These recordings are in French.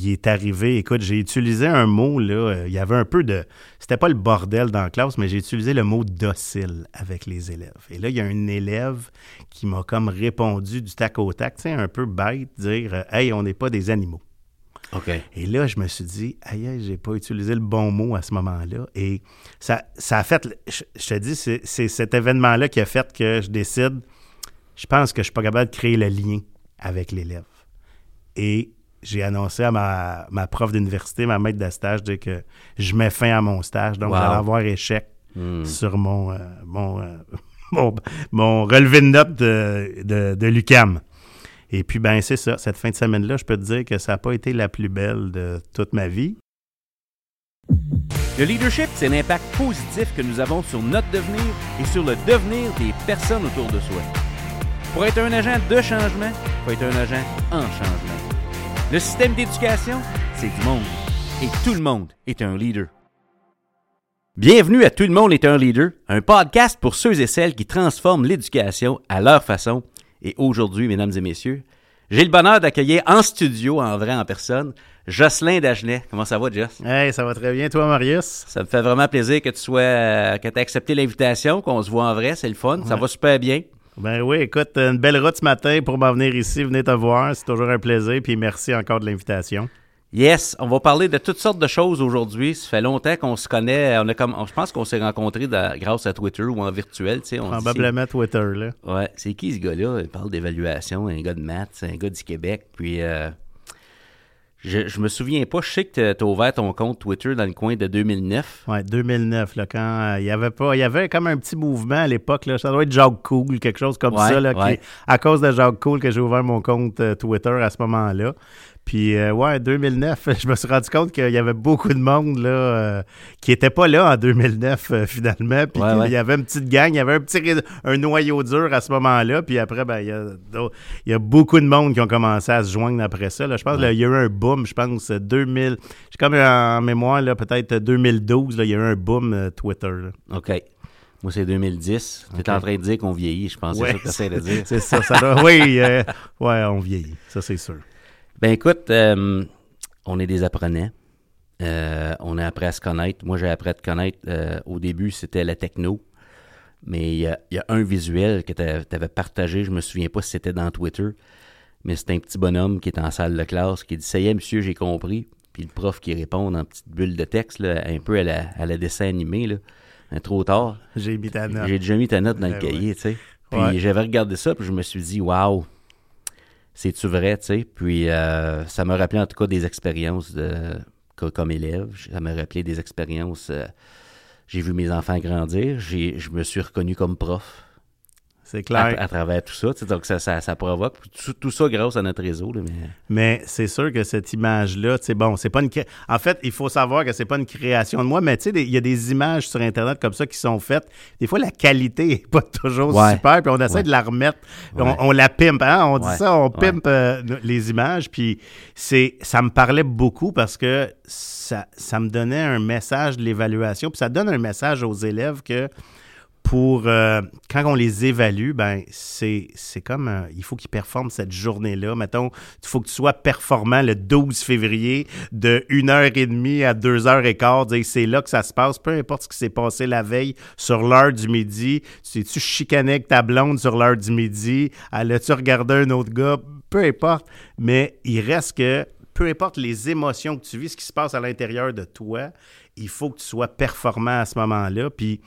il est arrivé, écoute, j'ai utilisé un mot, là, euh, il y avait un peu de... C'était pas le bordel dans la classe, mais j'ai utilisé le mot docile avec les élèves. Et là, il y a un élève qui m'a comme répondu du tac au tac, tu sais, un peu bête, dire euh, Hey, on n'est pas des animaux ». OK. Et là, je me suis dit, aïe, j'ai pas utilisé le bon mot à ce moment-là. Et ça, ça a fait, je, je te dis, c'est c'est cet événement-là qui a fait que je décide, je pense que je suis pas capable de créer le lien avec l'élève. Et j'ai annoncé à ma, ma prof d'université, ma maître de stage, dire que je mets fin à mon stage. Donc, Wow. j'allais avoir échec Hmm. sur mon, euh, mon, euh, mon, mon relevé de notes de, de, de l'UQAM. Et puis, ben c'est ça. Cette fin de semaine-là, je peux te dire que ça n'a pas été la plus belle de toute ma vie. Le leadership, c'est l'impact positif que nous avons sur notre devenir et sur le devenir des personnes autour de soi. Pour être un agent de changement, il faut être un agent en changement. Le système d'éducation, c'est du monde. Et tout le monde est un leader. Bienvenue à Tout le monde est un leader, un podcast pour ceux et celles qui transforment l'éducation à leur façon. Et aujourd'hui, mesdames et messieurs, j'ai le bonheur d'accueillir en studio, en vrai, en personne, Jocelyn Dagenet. Comment ça va, Joss? Hey, ça va très bien, toi, Marius? Ça me fait vraiment plaisir que tu sois, euh, que tu aies accepté l'invitation, qu'on se voit en vrai, c'est le fun. Ça va super bien. Ben oui, écoute, une belle route ce matin pour m'en venir ici, venez te voir, c'est toujours un plaisir, puis merci encore de l'invitation. Yes, on va parler de toutes sortes de choses aujourd'hui. Ça fait longtemps qu'on se connaît. On a comme, je pense qu'on s'est rencontrés dans- grâce à Twitter ou en virtuel. On Probablement Twitter, là. Ouais, c'est qui ce gars-là? Il parle d'évaluation, un gars de maths, un gars du Québec. Puis, euh, je, je me souviens pas. Je sais que tu as ouvert ton compte Twitter dans le coin de 2009. Ouais, 2009, là, quand euh, il y avait pas, il y avait comme un petit mouvement à l'époque, là, ça doit être Jacques Cool, quelque chose comme Ouais, ça, là, qui- à cause de Jacques Cool que j'ai ouvert mon compte euh, Twitter à ce moment-là. Puis, euh, ouais, 2009, je me suis rendu compte qu'il y avait beaucoup de monde là, euh, qui n'était pas là en 2009, euh, finalement. Puis Ouais, ouais. y avait une petite gang, il y avait un petit un noyau dur à ce moment-là. Puis après, ben, il y, a, d'autres- il y a beaucoup de monde qui ont commencé à se joindre après ça. Là. Je pense qu'il y a eu un boom, je pense, 2000. J'ai comme en mémoire, là, peut-être 2012, là, il y a eu un boom euh, Twitter. là. OK. Moi, c'est 2010. Tu es en train de dire qu'on vieillit, je pense. Ouais, c'est ça que tu de dire. C'est ça, ça doit- Oui, ouais, on vieillit, ça c'est sûr. Ben écoute, euh, on est des apprenants. Euh, on a appris à se connaître. Moi, j'ai appris à te connaître. euh, au début, c'était la techno. Mais il y a, il y a un visuel que tu avais partagé. Je me souviens pas si c'était dans Twitter. Mais c'était un petit bonhomme qui était en salle de classe qui dit Ça y est, monsieur, j'ai compris. Puis le prof qui répond en petite bulle de texte, là, un peu à la, à la dessin animé. Là. Mais trop tard. J'ai mis ta note. J'ai déjà mis ta note dans le Ben cahier, tu sais. Puis Ouais. j'avais regardé ça, puis je me suis dit, waouh, c'est-tu vrai, tu sais? Puis euh, ça m'a rappelé en tout cas des expériences de, co- comme élève. Ça m'a rappelé des expériences. euh, j'ai vu mes enfants grandir. Je me suis reconnu comme prof C'est à, clair. à travers tout ça. Donc ça, ça, ça provoque. Tout, tout ça grâce à notre réseau. là, mais... Mais c'est sûr que cette image-là, c'est bon, c'est pas une. En fait, il faut savoir que c'est pas une création de moi, mais tu sais, il y a des images sur Internet comme ça qui sont faites. Des fois, la qualité est pas toujours Ouais. super, puis on essaie Ouais. de la remettre. On- Ouais. On, la pimpe, hein? On dit ça, on pimpe euh, les images, puis c'est, ça me parlait beaucoup parce que ça, ça me donnait un message de l'évaluation, puis ça donne un message aux élèves que pour euh, quand on les évalue, ben c'est comme euh, il faut qu'ils performent cette journée-là. Mettons, il faut que tu sois performant le 12 février de 1h30 à 2h15. Dire, C'est là que ça se passe. Peu importe ce qui s'est passé la veille sur l'heure du midi. Tu tu chicané avec ta blonde sur l'heure du midi? As-tu regardé un autre gars? Peu importe. Mais il reste que peu importe les émotions que tu vis, ce qui se passe à l'intérieur de toi, il faut que tu sois performant à ce moment-là. Puis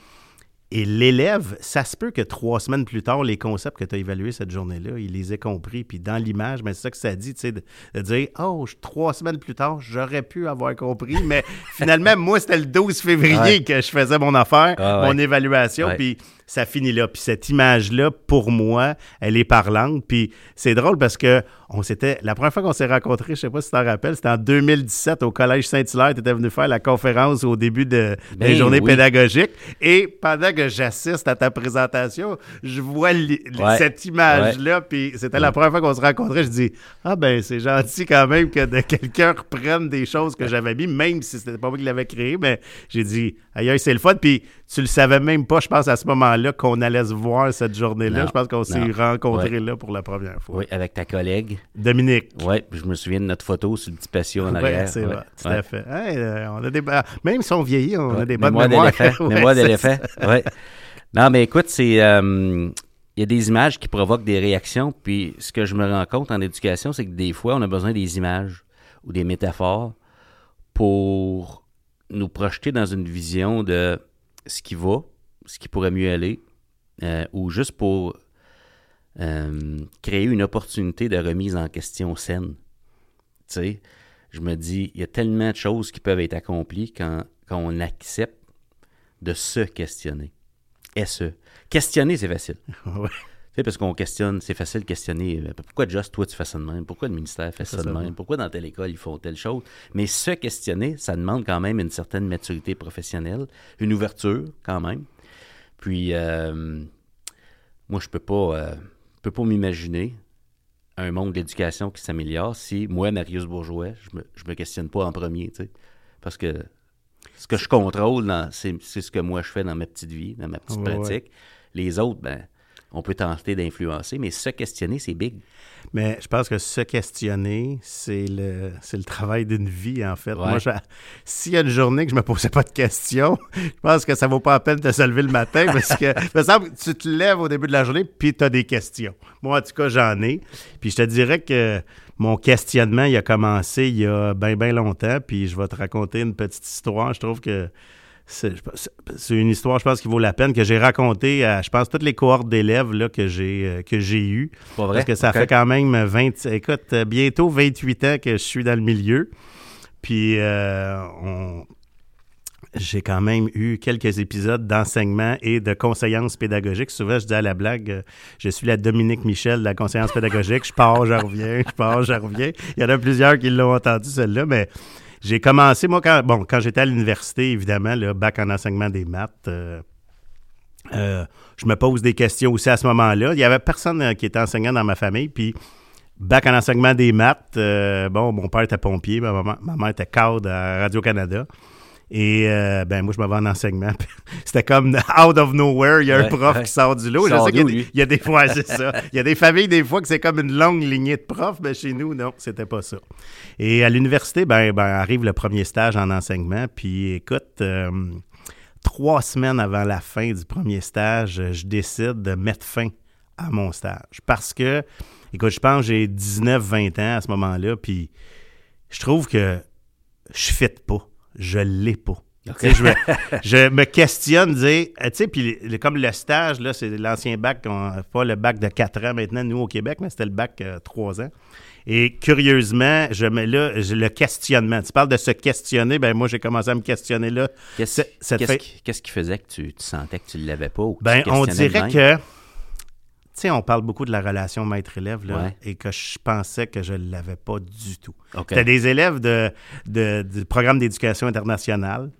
et l'élève, ça se peut que trois semaines plus tard, les concepts que tu as évalués cette journée-là, il les ait compris. Puis dans l'image, ben, c'est ça que ça dit, tu sais, de, de dire Oh, trois semaines plus tard, j'aurais pu avoir compris. Mais finalement, moi, c'était le 12 février Ouais. que je faisais mon affaire, Ah ouais. mon évaluation. Ouais. Puis ça finit là. Puis cette image-là, pour moi, elle est parlante. Puis c'est drôle parce que on s'était. La première fois qu'on s'est rencontrés, je sais pas si tu t'en rappelles, c'était en 2017 au Collège Saint-Hilaire. Tu étais venu faire la conférence au début de, Ben des journées oui. pédagogiques. Et pendant que j'assiste à ta présentation, je vois li- li- Ouais. cette image-là. Puis c'était la première fois qu'on se rencontrait. Je dis Ah, ben, c'est gentil quand même que de quelqu'un reprenne des choses que j'avais mis, même si c'était pas moi qui l'avais créé. Mais j'ai dit Aïe, aïe, c'est le fun. Puis tu le savais même pas, je pense, à ce moment-là, qu'on allait se voir cette journée-là. Je pense qu'on s'est rencontrés là pour la première fois. Oui, avec ta collègue. Dominique. Oui, puis je me souviens de notre photo sur le petit patio en arrière. c'est Ouais, vrai, tout ouais. à fait. Hey, euh, on a des, même si on vieillit, on a des bonnes mémoire mémoires. mémoire c'est d'éléphant. Ouais. Non, mais écoute, c'est. euh, Il y a des images qui provoquent des réactions, puis ce que je me rends compte en éducation, c'est que des fois, on a besoin des images ou des métaphores pour nous projeter dans une vision de ce qui va, ce qui pourrait mieux aller, euh, ou juste pour euh, créer une opportunité de remise en question saine. Tu sais, je me dis, il y a tellement de choses qui peuvent être accomplies quand, quand on accepte de se questionner. SE. Questionner, c'est facile. Sais, parce qu'on questionne, c'est facile de questionner. euh, Pourquoi Just, toi, tu fais ça de même? Pourquoi le ministère fait ça de même? Pourquoi dans telle école, ils font telle chose? Mais se questionner, ça demande quand même une certaine maturité professionnelle, une ouverture quand même. Puis, euh, moi, je peux pas, euh, peux pas m'imaginer un monde d'éducation qui s'améliore si moi, Marius Bourgeois, je me, je me questionne pas en premier, tu sais. Parce que ce que je contrôle, c'est ce que moi je fais dans ma petite vie, dans ma petite Ouais, ouais. pratique. Les autres, ben, on peut tenter d'influencer, mais se questionner, c'est big. Mais je pense que se questionner, c'est le, c'est le travail d'une vie, en fait. Ouais. Moi, je- s'il y a une journée que je me posais pas de questions, je pense que ça vaut pas la peine de se lever le matin parce que, me semble que tu te lèves au début de la journée puis tu as des questions. Moi, en tout cas, j'en ai. Puis je te dirais que mon questionnement, il a commencé il y a bien, bien longtemps. Puis je vais te raconter une petite histoire. Je trouve que c'est une histoire, je pense, qui vaut la peine, que j'ai racontée à, je pense, toutes les cohortes d'élèves que j'ai euh, que j'ai eues. Pas vrai? Parce que ça fait quand même 20, écoute, euh, bientôt 28 ans que je suis dans le milieu. Puis euh, on- j'ai quand même eu quelques épisodes d'enseignement et de conseillance pédagogique. Souvent, je dis à la blague, je suis la Dominique Michel de la conseillance pédagogique. Je pars, je reviens, je pars, je reviens. Il y en a plusieurs qui l'ont entendu, celle-là, mais j'ai commencé, moi, quand, bon, quand j'étais à l'université, évidemment, le bac en enseignement des maths. euh, euh, je me pose des questions aussi à ce moment-là. Il y avait personne euh, qui était enseignant dans ma famille, puis bac en enseignement des maths. bon, mon père était pompier, ma, maman- ma mère était cadre à Radio-Canada. Et euh, ben moi, je me vais en enseignement. C'était comme out of nowhere, il y a un prof ouais. qui sort du lot. Il Je sais qu'il y a des- lui? il y a des fois, c'est ça. Il y a des familles, des fois, que c'est comme une longue lignée de profs, mais chez nous, non, c'était pas ça. Et à l'université, ben, ben arrive le premier stage en enseignement. Puis écoute, euh, trois semaines avant la fin du premier stage, euh, je décide de mettre fin à mon stage. Parce que, écoute, je pense que j'ai 19-20 ans à ce moment-là, puis je trouve que je ne fit pas. Je l'ai pas. Je, me, je me questionne, euh, tu sais, puis comme le stage, là, c'est l'ancien bac, pas le bac de 4 ans maintenant, nous au Québec, mais c'était le bac 3 ans. Et curieusement, je mets là, le questionnement. Tu parles de se questionner, ben moi, j'ai commencé à me questionner là. Qu'est-ce fait- qui, faisait que tu, tu sentais que tu ne l'avais pas? Ou que Ben, tu on dirait que, tu sais, on parle beaucoup de la relation maître-élève, là, Ouais. et que je pensais que je ne l'avais pas du tout. OK. C'était des élèves de, de- du programme d'éducation internationale,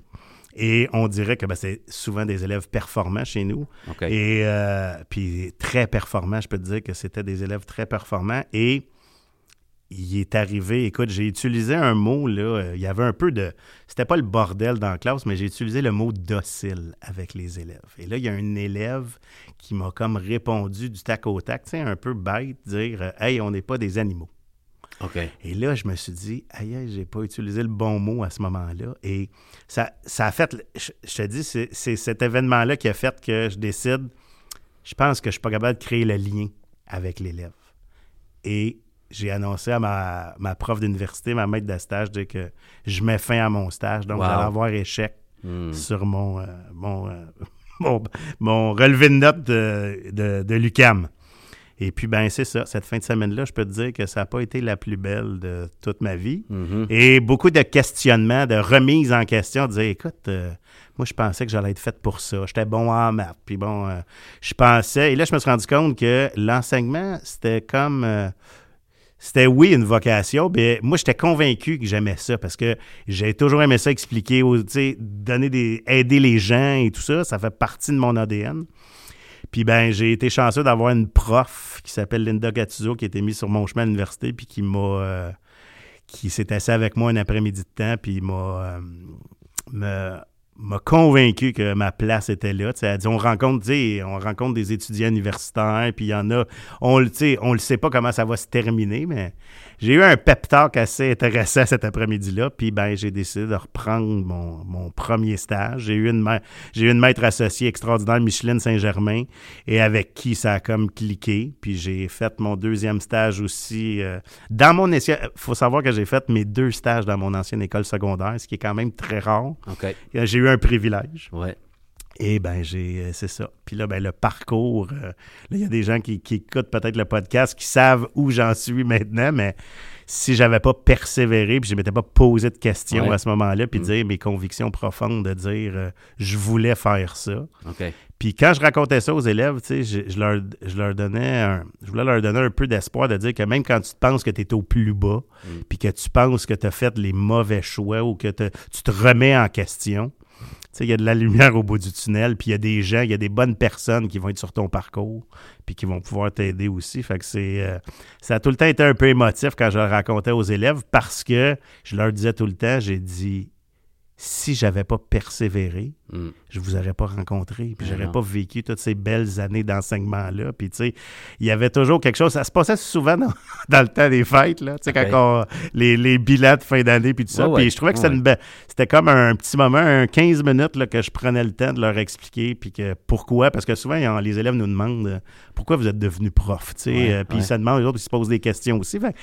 et on dirait que ben, c'est souvent des élèves performants chez nous, et euh, puis très performants, je peux te dire que c'était des élèves très performants, et il est arrivé, écoute, j'ai utilisé un mot, là, euh, il y avait un peu de, c'était pas le bordel dans la classe, mais j'ai utilisé le mot docile avec les élèves. Et là, il y a un élève qui m'a comme répondu du tac au tac, tu sais, un peu bête, dire euh, Hey, on n'est pas des animaux. OK. Et là, je me suis dit, aïe, j'ai pas utilisé le bon mot à ce moment-là. Et ça, ça a fait, je, je te dis, c'est c'est cet événement-là qui a fait que je décide, je pense que je suis pas capable de créer le lien avec l'élève. Et j'ai annoncé à ma, ma prof d'université, ma maître de stage, de que je mets fin à mon stage. Donc, Wow. j'allais avoir échec Hmm. sur mon, euh, mon, euh, mon, mon relevé de notes de, de, de l'UQAM. Et puis, ben c'est ça. Cette fin de semaine-là, je peux te dire que ça n'a pas été la plus belle de toute ma vie. Mhm. Et beaucoup de questionnements, de remises en question, de dire, écoute, euh, moi, je pensais que j'allais être faite pour ça. J'étais bon en maths. Puis bon, euh, je pensais... Et là, je me suis rendu compte que l'enseignement, c'était comme... euh, c'était, oui, une vocation, mais moi, j'étais convaincu que j'aimais ça parce que j'ai toujours aimé ça expliquer, tu sais, donner des, aider les gens et tout ça. Ça fait partie de mon ADN. Puis ben, j'ai été chanceux d'avoir une prof qui s'appelle Linda Gattuso qui été mise sur mon chemin à l'université puis qui m'a euh, qui s'est assise avec moi un après-midi de temps puis m'a euh, m'a convaincu que ma place était là. Elle dit, on rencontre, on rencontre des étudiants universitaires, puis il y en a, on le on le sait pas comment ça va se terminer, mais j'ai eu un pep talk assez intéressant cet après-midi-là, puis ben j'ai décidé de reprendre mon, mon premier stage. J'ai eu une j'ai eu une maître associée extraordinaire, Micheline Saint-Germain, et avec qui ça a comme cliqué. Puis j'ai fait mon deuxième stage aussi euh, dans mon essai. faut savoir que j'ai fait mes deux stages dans mon ancienne école secondaire, ce qui est quand même très rare. OK. J'ai eu un privilège. Ouais. Et ben j'ai euh, c'est ça. Puis là ben le parcours euh, là il y a des gens qui, qui écoutent peut-être le podcast qui savent où j'en suis maintenant mais si j'avais pas persévéré puis je m'étais pas posé de questions Ouais. à ce moment-là puis Mm. dire mes convictions profondes de dire euh, je voulais faire ça. OK. Puis quand je racontais ça aux élèves, tu sais, je, je leur, je leur donnais un, je voulais leur donner un peu d'espoir de dire que même quand tu te penses que tu es au plus bas, Mm. puis que tu penses que tu as fait les mauvais choix ou que te- tu te remets en question, il y a de la lumière au bout du tunnel, puis il y a des gens, il y a des bonnes personnes qui vont être sur ton parcours, puis qui vont pouvoir t'aider aussi. Fait que c'est, euh, ça a tout le temps été un peu émotif quand je le racontais aux élèves parce que je leur disais tout le temps, j'ai dit, si j'avais pas persévéré, Mm. je vous aurais pas rencontré, puis Mais j'aurais pas vécu toutes ces belles années d'enseignement-là. Puis, tu sais, il y avait toujours quelque chose. Ça se passait souvent dans, dans le temps des fêtes, là, tu sais, quand on- les, les bilans de fin d'année, puis tout ça. Ouais, ouais. Puis je trouvais que c'était Ouais. comme un petit moment, un 15 minutes, là, que je prenais le temps de leur expliquer, puis que pourquoi? Parce que souvent, les élèves nous demandent euh, pourquoi vous êtes devenu prof, tu sais. Ouais, euh, puis ils se demandent, les autres, ils se posent des questions aussi. Fait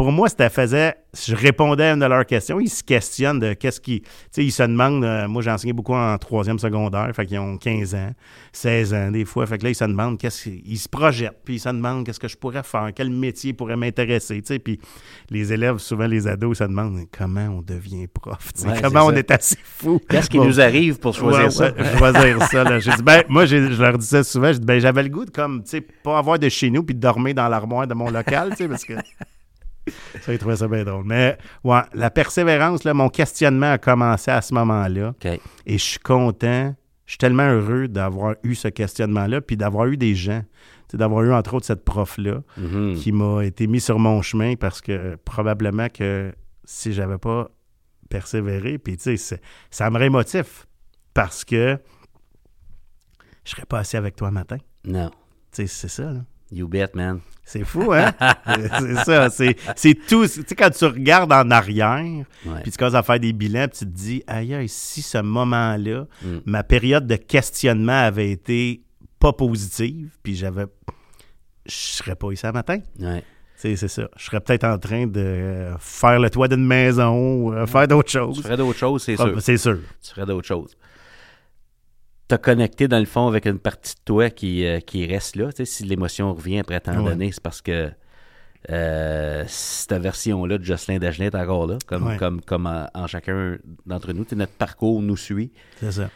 pour moi, c'était faisait. Je répondais à une de leurs questions. Ils se questionnent de qu'est-ce qui. Tu sais, ils se demandent. euh, moi, j'ai enseigné beaucoup en troisième secondaire. Fait qu'ils ont 15 ans, 16 ans, des fois. Fait que là, ils se demandent qu'est-ce qu'ils ils se projettent. Puis ils se demandent qu'est-ce que je pourrais faire, quel métier pourrait m'intéresser. Tu sais, puis les élèves, souvent les ados, ils se demandent comment on devient prof. Ouais, comment on ça. est assez fou? Qu'est-ce qui Bon. nous arrive pour choisir Ouais, ça? ouais, choisir ça. là. J'ai dit, ben, moi, je leur disais souvent, ben, j'avais le goût de, comme, tu sais, pas avoir de chez nous puis de dormir dans l'armoire de mon local, tu sais, parce que ça, ils trouvaient ça bien drôle. Mais, ouais, la persévérance, là, mon questionnement a commencé à ce moment-là et je suis content, je suis tellement heureux d'avoir eu ce questionnement-là puis d'avoir eu des gens, d'avoir eu, entre autres, cette prof-là Mhm. qui m'a été mis sur mon chemin parce que euh, probablement que si j'avais pas persévéré, puis tu sais, ça me émotif parce que je serais pas assis avec toi matin. Non. Tu sais, c'est ça, là. You bet, man. C'est fou, hein? c'est ça. C'est, tout. Tu sais, quand tu regardes en arrière, puis tu commences à faire des bilans, puis tu te dis, aïe, si ce moment-là, Mm. ma période de questionnement avait été pas positive, puis j'avais. Je serais pas ici ce matin. Ouais. C'est, c'est ça. Je serais peut-être en train de faire le toit d'une maison, ou, euh, faire d'autres Tu choses. ferais d'autres choses, c'est sûr. c'est sûr. Tu ferais d'autres choses. T'as connecté, dans le fond, avec une partie de toi qui, euh, qui reste là. Si l'émotion revient après tant Ouais. d'années, c'est parce que euh, cette version-là de Jocelyn Dagenet est encore là, comme, Ouais. comme, comme en, en chacun d'entre nous. Notre parcours nous suit. C'est ça.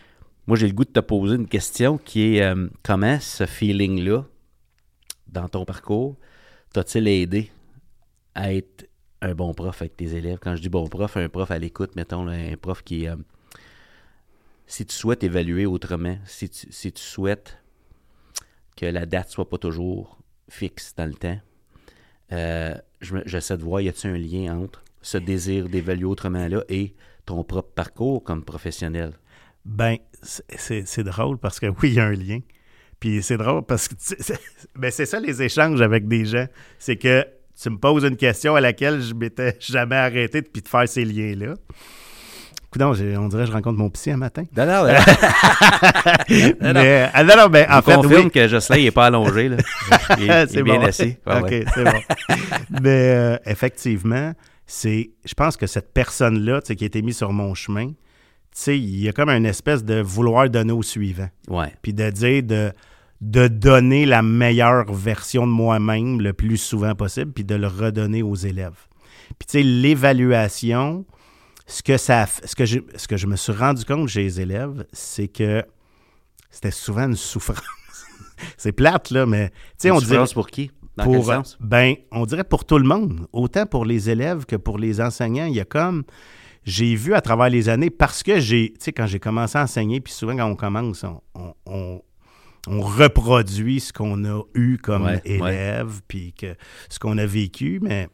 Moi, j'ai le goût de te poser une question qui est euh, comment ce feeling-là, dans ton parcours, t'a-t-il aidé à être un bon prof avec tes élèves? Quand je dis bon prof, un prof à l'écoute, mettons, là, un prof qui. Si tu souhaites évaluer autrement, si tu, souhaites que la date soit pas toujours fixe dans le temps, euh, j'essaie de voir, y a-t-il un lien entre ce désir d'évaluer autrement-là et ton propre parcours comme professionnel? Ben, c'est- drôle parce que oui, il y a un lien. Puis c'est drôle parce que ben, c'est ça les échanges avec des gens. C'est que tu me poses une question à laquelle je m'étais jamais arrêté depuis de faire ces liens-là. Coudon, on dirait que je rencontre mon psy un matin. Non, non, Mais, ah, non, non, ben, en On fait, confirme oui. que Jocelyn n'est pas allongé. Là. Il, est- il est bien bon. assis. Ouais, OK, ouais. c'est bon. Mais euh, effectivement, c'est, je pense que cette personne-là, qui a été mise sur mon chemin, il y a comme une espèce de vouloir donner au suivant. Ouais. Puis de dire de, de donner la meilleure version de moi-même le plus souvent possible, puis de le redonner aux élèves. Puis tu sais, l'évaluation, ce que ça, ce que je, ce que je me suis rendu compte chez les élèves, c'est que c'était souvent une souffrance. c'est plate là, mais tu sais, Une on dirait souffrance pour qui? Dans pour, quel sens? ben, on dirait pour tout le monde, autant pour les élèves que pour les enseignants. Il y a comme, j'ai vu à travers les années, parce que j'ai, tu sais, quand j'ai commencé à enseigner, puis souvent quand on commence, on, on- on- on reproduit ce qu'on a eu comme Ouais, élève, puis que ce qu'on a vécu, mais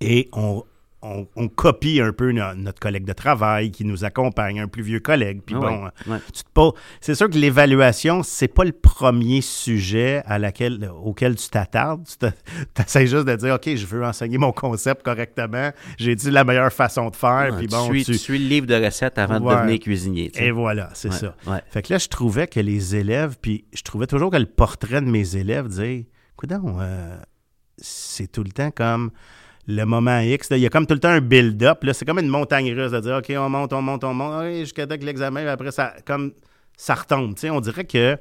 et on, on, on copie un peu no- notre collègue de travail qui nous accompagne, un plus vieux collègue. Puis Ah bon, ouais, euh, ouais. tu te poses- c'est sûr que l'évaluation, c'est pas le premier sujet à laquelle, auquel tu t'attardes. Tu essaies juste de dire, OK, je veux enseigner mon concept correctement. J'ai dit la meilleure façon de faire. Ouais, puis tu, bon, suis, tu- tu suis le livre de recettes avant de devenir cuisinier. tu sais. Et voilà, c'est ça. Fait que là, je trouvais que les élèves, puis je trouvais toujours que le portrait de mes élèves disait, coudon, euh, c'est tout le temps comme le moment X. là, il y a comme tout le temps un build-up. là, C'est comme une montagne russe de dire, OK, on monte, on monte, on monte, jusqu'à temps que l'examen, après, ça, comme, ça retombe. On dirait que,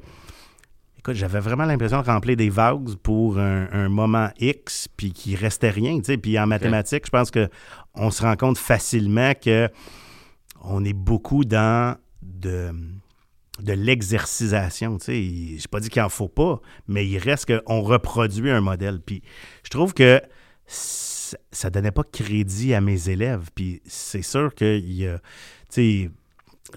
écoute, j'avais vraiment l'impression de remplir des vagues pour un, un moment X, puis qu'il restait rien. Puis en mathématiques, je pense que on se rend compte facilement que on est beaucoup dans de, de l'exercisation. Je n'ai pas dit qu'il n'en faut pas, mais il reste qu'on reproduit un modèle. Puis je trouve que ça ne donnait pas crédit à mes élèves. Puis c'est sûr que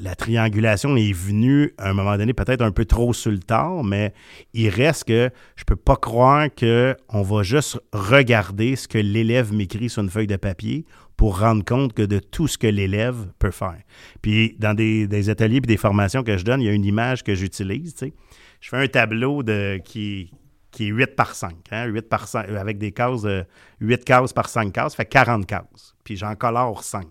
la triangulation est venue à un moment donné peut-être un peu trop sur le tard, mais il reste que je peux pas croire qu'on va juste regarder ce que l'élève m'écrit sur une feuille de papier pour rendre compte que de tout ce que l'élève peut faire. Puis dans des, des ateliers et des formations que je donne, il y a une image que j'utilise. Je fais un tableau de, qui, qui est 8 par 5, hein, 8 par 5, avec des cases, de 8 cases par 5 cases, ça fait 40 cases. Puis j'en colore 5.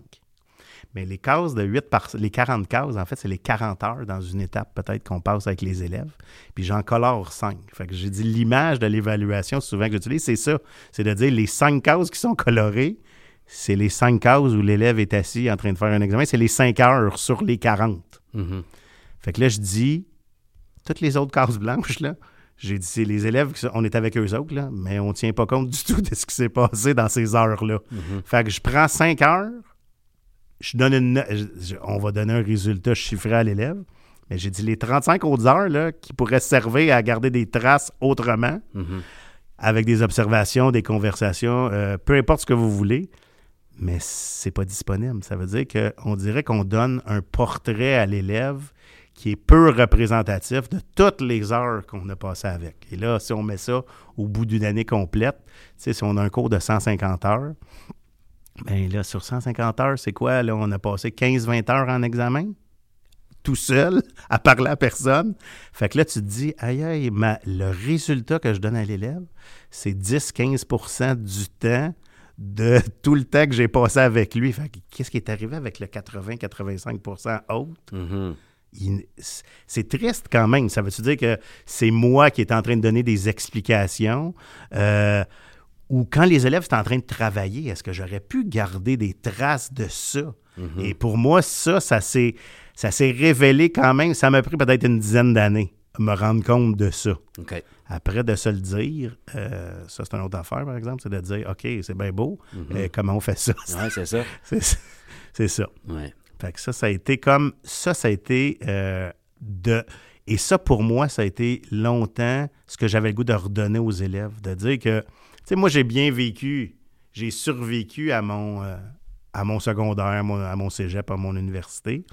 Mais les cases de 8 par les 40 cases, en fait, c'est les 40 heures dans une étape peut-être qu'on passe avec les élèves. Puis j'en colore 5. Fait que j'ai dit l'image de l'évaluation souvent que j'utilise, c'est ça. C'est de dire les 5 cases qui sont colorées, c'est les 5 cases où l'élève est assis en train de faire un examen, c'est les 5 heures sur les 40. Mhm. Fait que là, je dis, toutes les autres cases blanches, là, j'ai dit, c'est les élèves, on est avec eux autres, là, mais on ne tient pas compte du tout de ce qui s'est passé dans ces heures-là. Fait que je prends 5 heures, je donne une, je- on va donner un résultat chiffré à l'élève, mais j'ai dit les 35 autres heures là, qui pourraient servir à garder des traces autrement, Mhm. avec des observations, des conversations, euh, peu importe ce que vous voulez, mais c'est pas disponible. Ça veut dire qu'on dirait qu'on donne un portrait à l'élève qui est peu représentatif de toutes les heures qu'on a passées avec. Et là, si on met ça au bout d'une année complète, si on a un cours de 150 heures, bien là, sur 150 heures, c'est quoi? Là, on a passé 15-20 heures en examen, tout seul, à parler à personne. Fait que là, tu te dis, aïe, aïe, le résultat que je donne à l'élève, c'est 10-15% du temps de tout le temps que j'ai passé avec lui. Fait que qu'est-ce qui est arrivé avec le 80-85 autre? Il- c'est triste quand même. Ça veut-tu dire que c'est moi qui est en train de donner des explications? Euh, ou quand les élèves sont en train de travailler, est-ce que j'aurais pu garder des traces de ça? Et pour moi, ça, ça s'est, ça s'est révélé quand même. Ça m'a pris peut-être une dizaine d'années à me rendre compte de ça. OK. Après, de se le dire, euh, ça, c'est une autre affaire, par exemple, c'est de dire, OK, c'est bien beau, euh, comment on fait ça? Ouais, c'est ça. C'est- c'est ça. Ouais. Fait que ça, ça a été comme. Ça, ça a été euh, de. Et ça, pour moi, ça a été longtemps ce que j'avais le goût de redonner aux élèves. De dire que. Tu sais, moi, j'ai bien vécu. J'ai survécu à mon, euh, à mon secondaire, à mon, à mon cégep, à mon université.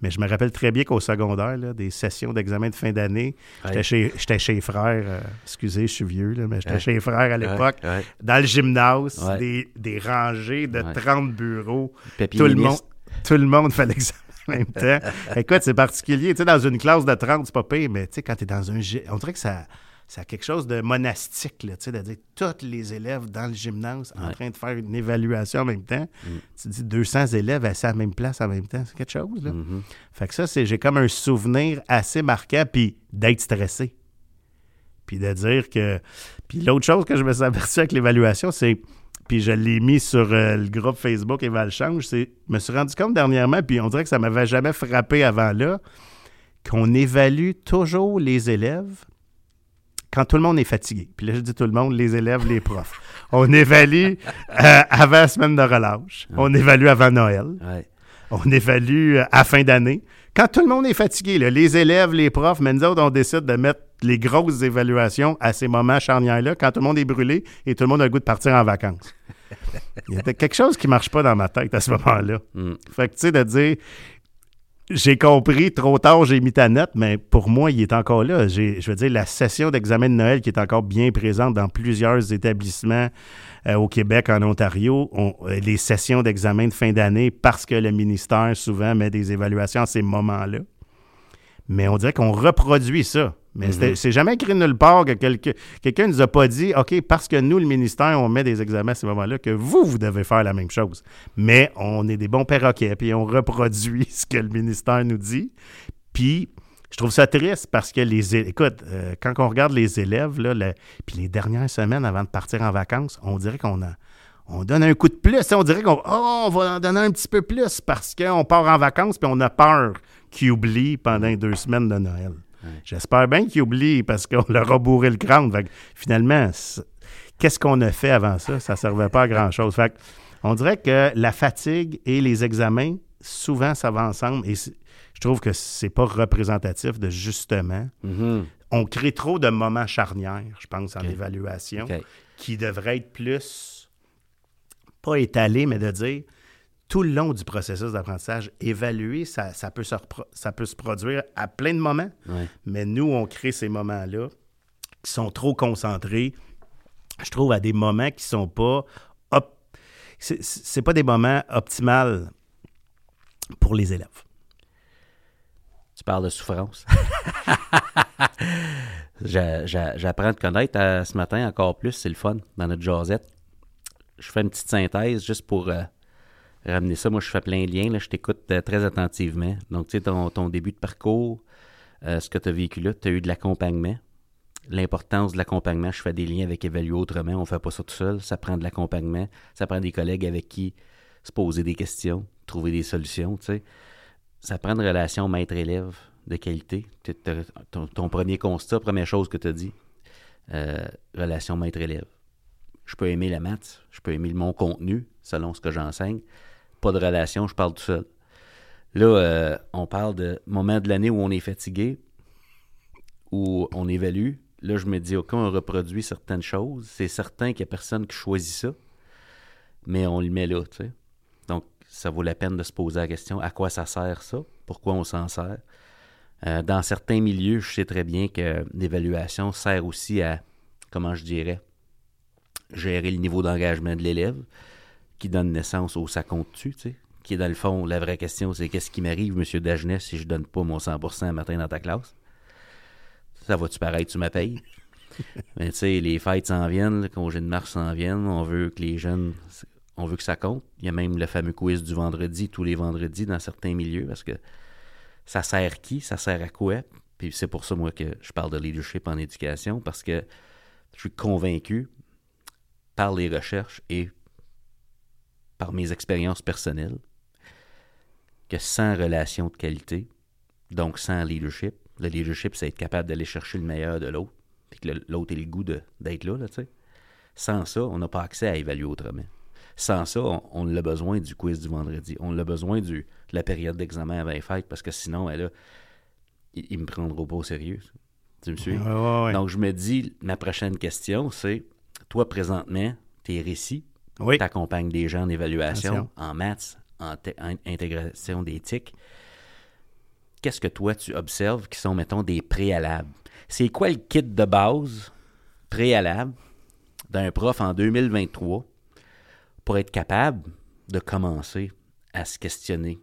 Mais je me rappelle très bien qu'au secondaire, là, des sessions d'examen de fin d'année, Ouais. j'étais chez, j'étais chez les frères. euh, excusez, je suis vieux, là, mais j'étais Ouais. chez les frères à l'époque. Ouais. Dans le gymnase, des, des rangées de Ouais. 30 bureaux Papier tout le, monde, tout le monde fait l'examen en même temps. Écoute, c'est particulier. Tu sais, dans une classe de 30, c'est pas pire, mais tu sais, quand tu es dans un... On dirait que ça, ça a quelque chose de monastique, là, tu sais, de dire tous les élèves dans le gymnase en Ouais. train de faire une évaluation en même temps. Tu dis 200 élèves assis à la même place en même temps. C'est quelque chose, là. Mhm. Fait que ça, c'est j'ai comme un souvenir assez marquant, puis d'être stressé. Puis de dire que... Puis l'autre chose que je me suis aperçu avec l'évaluation, c'est... Puis je l'ai mis sur euh, le groupe Facebook Éval Change, c'est... Je me suis rendu compte dernièrement, puis on dirait que ça m'avait jamais frappé avant là, qu'on évalue toujours les élèves quand tout le monde est fatigué. Puis là, je dis tout le monde, les élèves, les profs. On évalue euh, avant la semaine de relâche. On évalue avant Noël. Ouais. On évalue euh, à fin d'année. Quand tout le monde est fatigué, là, les élèves, les profs, mais nous autres, on décide de mettre les grosses évaluations à ces moments charnières-là, quand tout le monde est brûlé et tout le monde a le goût de partir en vacances. Il y a quelque chose qui ne marche pas dans ma tête à ce moment-là. Mm. Fait que, tu sais, de dire, j'ai compris, trop tard, j'ai mis ta note, mais pour moi, il est encore là. Je veux dire, la session d'examen de Noël qui est encore bien présente dans plusieurs établissements euh, au Québec, en Ontario, euh, les sessions d'examen de fin d'année, parce que le ministère souvent met des évaluations à ces moments-là. Mais on dirait qu'on reproduit ça. Mais mhm. c'est jamais écrit nulle part que quelqu'un ne nous a pas dit, OK, parce que nous, le ministère, on met des examens à ce moment-là, que vous, vous devez faire la même chose. Mais on est des bons perroquets, puis on reproduit ce que le ministère nous dit. Puis, je trouve ça triste parce que les écoute, euh, quand on regarde les élèves, là, puis les dernières semaines avant de partir en vacances, on dirait qu'on a on donne un coup de plus. On dirait qu'on oh, on va en donner un petit peu plus parce qu'on part en vacances puis on a peur qu'ils oublient pendant deux semaines de Noël. J'espère bien qu'ils oublient parce qu'on leur a bourré le crâne. finalement, qu'est-ce qu'on a fait avant ça? Ça ne servait pas à grand-chose. on dirait que la fatigue et les examens, souvent, ça va ensemble. Et je trouve que c'est pas représentatif de justement. Mm-hmm. On crée trop de moments charnières, je pense, en évaluation, qui devraient être plus, pas étalés, mais de dire tout le long du processus d'apprentissage, évaluer, ça, peut se ça peut se produire à plein de moments. Mais nous, on crée ces moments-là qui sont trop concentrés, je trouve, à des moments qui sont pas... C'est pas des moments optimaux pour les élèves. Tu parles de souffrance. J'apprends à te connaître euh, ce matin encore plus, c'est le fun dans notre jasette. Je fais une petite synthèse juste pour... Euh, ramener ça. Moi, je fais plein de liens. Là, je t'écoute euh, très attentivement. Donc, tu sais, ton, début de parcours, euh, ce que tu as vécu là, tu as eu de l'accompagnement. L'importance de l'accompagnement, je fais des liens avec Évaluer autrement. On ne fait pas ça tout seul. Ça prend de l'accompagnement. Ça prend des collègues avec qui se poser des questions, trouver des solutions. Tu sais. Ça prend une relation maître-élève de qualité. Ton, premier constat, première chose que tu as dit, euh, relation maître-élève. Je peux aimer la maths, je peux aimer mon contenu selon ce que j'enseigne, pas de relation, je parle tout seul. Là, euh, on parle de moment de l'année où on est fatigué, où on évalue. Là, je me dis, OK, on reproduit certaines choses. C'est certain qu'il n'y a personne qui choisit ça, mais on le met là. Donc, ça vaut la peine de se poser la question, à quoi ça sert ça? Pourquoi on s'en sert? Euh, dans certains milieux, je sais très bien que l'évaluation sert aussi à, comment je dirais, gérer le niveau d'engagement de l'élève qui donne naissance au ça compte-tu, tu sais, qui est dans le fond, la vraie question, c'est qu'est-ce qui m'arrive, monsieur Dagenet, si je donne pas mon 100% un matin dans ta classe? Ça va-tu paraître, tu m'appelles? Mais tu sais, les fêtes s'en viennent, le congé de mars s'en viennent, on veut que les jeunes, on veut que ça compte. Il y a même le fameux quiz du vendredi, tous les vendredis dans certains milieux, parce que ça sert qui? Ça sert à quoi? Puis c'est pour ça, moi, que je parle de leadership en éducation, parce que je suis convaincu par les recherches et par mes expériences personnelles, que sans relation de qualité, donc sans leadership, le leadership, c'est être capable d'aller chercher le meilleur de l'autre, puis que l'autre ait le goût d'être là, là tu sais. Sans ça, on n'a pas accès à évaluer autrement. Sans ça, on, a besoin du quiz du vendredi. On a besoin du, de la période d'examen avant les fêtes, parce que sinon, elle, là, il, me prendra pas au sérieux. Tu me suis? Donc, je me dis, ma prochaine question, c'est, toi, présentement, tes récits, oui. Tu accompagnes des gens en évaluation, en maths, en, intégration d'éthique. Qu'est-ce que toi, tu observes qui sont, mettons, des préalables? C'est quoi le kit de base préalable d'un prof en 2023 pour être capable de commencer à se questionner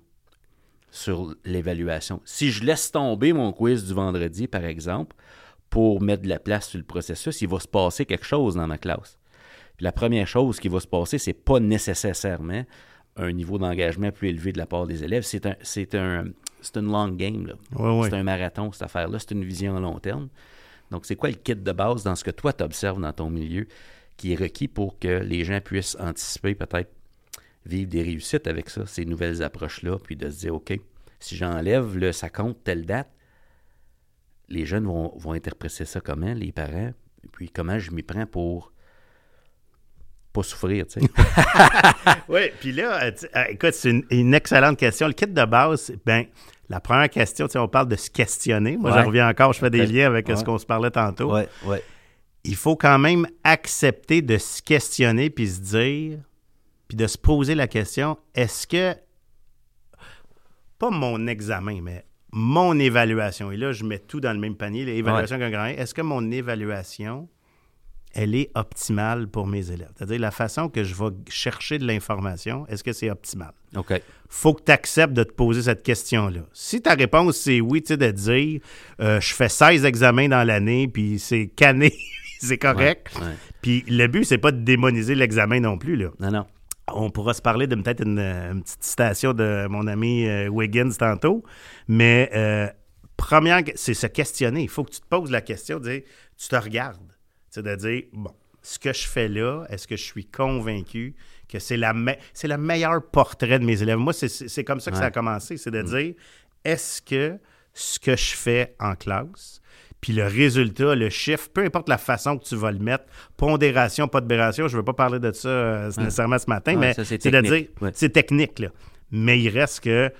sur l'évaluation? Si je laisse tomber mon quiz du vendredi, par exemple, pour mettre de la place sur le processus, il va se passer quelque chose dans ma classe la première chose qui va se passer, c'est pas nécessairement un niveau d'engagement plus élevé de la part des élèves. C'est un, c'est un, c'est une long game. C'est un marathon, cette affaire-là. C'est une vision à long terme. Donc, c'est quoi le kit de base dans ce que toi, tu observes dans ton milieu qui est requis pour que les gens puissent anticiper, peut-être vivre des réussites avec ça, ces nouvelles approches-là, puis de se dire, OK, si j'enlève le ça compte telle date, les jeunes vont, vont interpréter ça comment, les parents, puis comment je m'y prends pour pas souffrir, tu sais. oui, puis là, euh, euh, écoute, c'est une, excellente question. Le kit de base, ben la première question, tu sais, on parle de se questionner. Moi, j'en reviens encore, je fais des liens avec ce qu'on se parlait tantôt. Ouais, ouais. Il faut quand même accepter de se questionner puis se dire, puis de se poser la question, est-ce que pas mon examen, mais mon évaluation. Et là, je mets tout dans le même panier, l'évaluation qu'un grand. Est-ce que mon évaluation, elle est optimale pour mes élèves? C'est-à-dire la façon que je vais chercher de l'information, est-ce que c'est optimal? OK. faut que tu acceptes de te poser cette question-là. Si ta réponse, c'est oui, tu sais, de dire euh, je fais 16 examens dans l'année, puis c'est cané, c'est correct. Ouais, ouais. Puis le but, c'est pas de démoniser l'examen non plus, là. Non, non. On pourra se parler de peut-être une, une petite citation de mon ami euh, Wiggins tantôt, mais euh, première, c'est se questionner. Il faut que tu te poses la question, dire, tu te regardes. C'est de dire, bon, ce que je fais là, est-ce que je suis convaincu que c'est la me- c'est le meilleur portrait de mes élèves? Moi, c'est- comme ça que ça a commencé, c'est de dire, est-ce que ce que je fais en classe, puis le résultat, le chiffre, peu importe la façon que tu vas le mettre, pondération, pas de bération, je ne veux pas parler de ça euh, nécessairement ce matin, Ouais, mais c'est de technique. dire, Ouais. c'est technique, là. Mais il reste que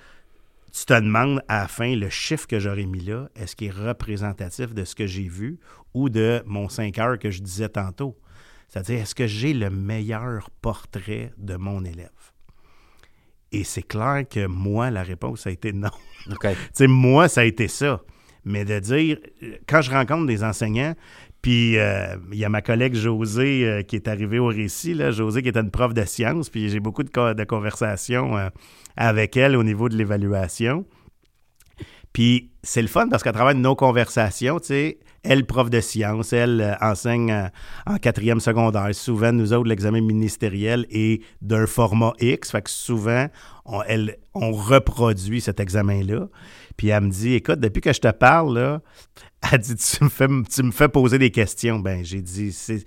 tu te demandes à la fin, le chiffre que j'aurais mis là, est-ce qu'il est représentatif de ce que j'ai vu ou de mon 5 heures que je disais tantôt? C'est-à-dire, est-ce que j'ai le meilleur portrait de mon élève? Et c'est clair que moi, la réponse a été non. OK. Tu sais, moi, ça a été ça. Mais de dire, quand je rencontre des enseignants, puis euh, il y a ma collègue José euh, qui est arrivée au récit, là, José qui était une prof de sciences, puis j'ai beaucoup de, de conversations euh, avec elle au niveau de l'évaluation. Puis c'est le fun parce qu'à travers nos conversations, tu sais, elle, prof de sciences, elle euh, enseigne euh, en quatrième secondaire. Souvent, nous autres, l'examen ministériel est d'un format X. Fait que souvent, on, elle, on reproduit cet examen-là. Puis elle me dit, écoute, depuis que je te parle, là, elle dit, tu me fais, poser des questions. Ben, j'ai dit, c'est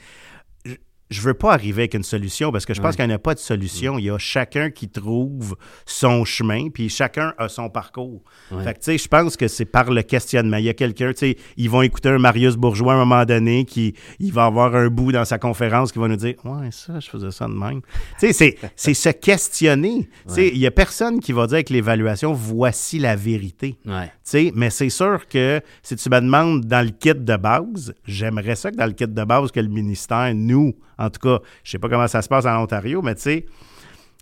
je- veux pas arriver avec une solution parce que je pense Ouais. qu'il n'y en a pas de solution. Il y a chacun qui trouve son chemin, puis chacun a son parcours. Ouais. Fait que, tu sais, je pense que c'est par le questionnement. Il y a quelqu'un, tu sais, ils vont écouter un Marius Bourgeois à un moment donné qui il va avoir un bout dans sa conférence qui va nous dire Ouais, ça, je faisais ça de même. tu sais, c'est- c'est se questionner. Tu sais, il y a personne qui va dire avec l'évaluation voici la vérité. Ouais. Tu sais, mais c'est sûr que si tu me demandes dans le kit de base, j'aimerais ça que dans le kit de base que le ministère, nous, en tout cas, je sais pas comment ça se passe en Ontario, mais tu sais,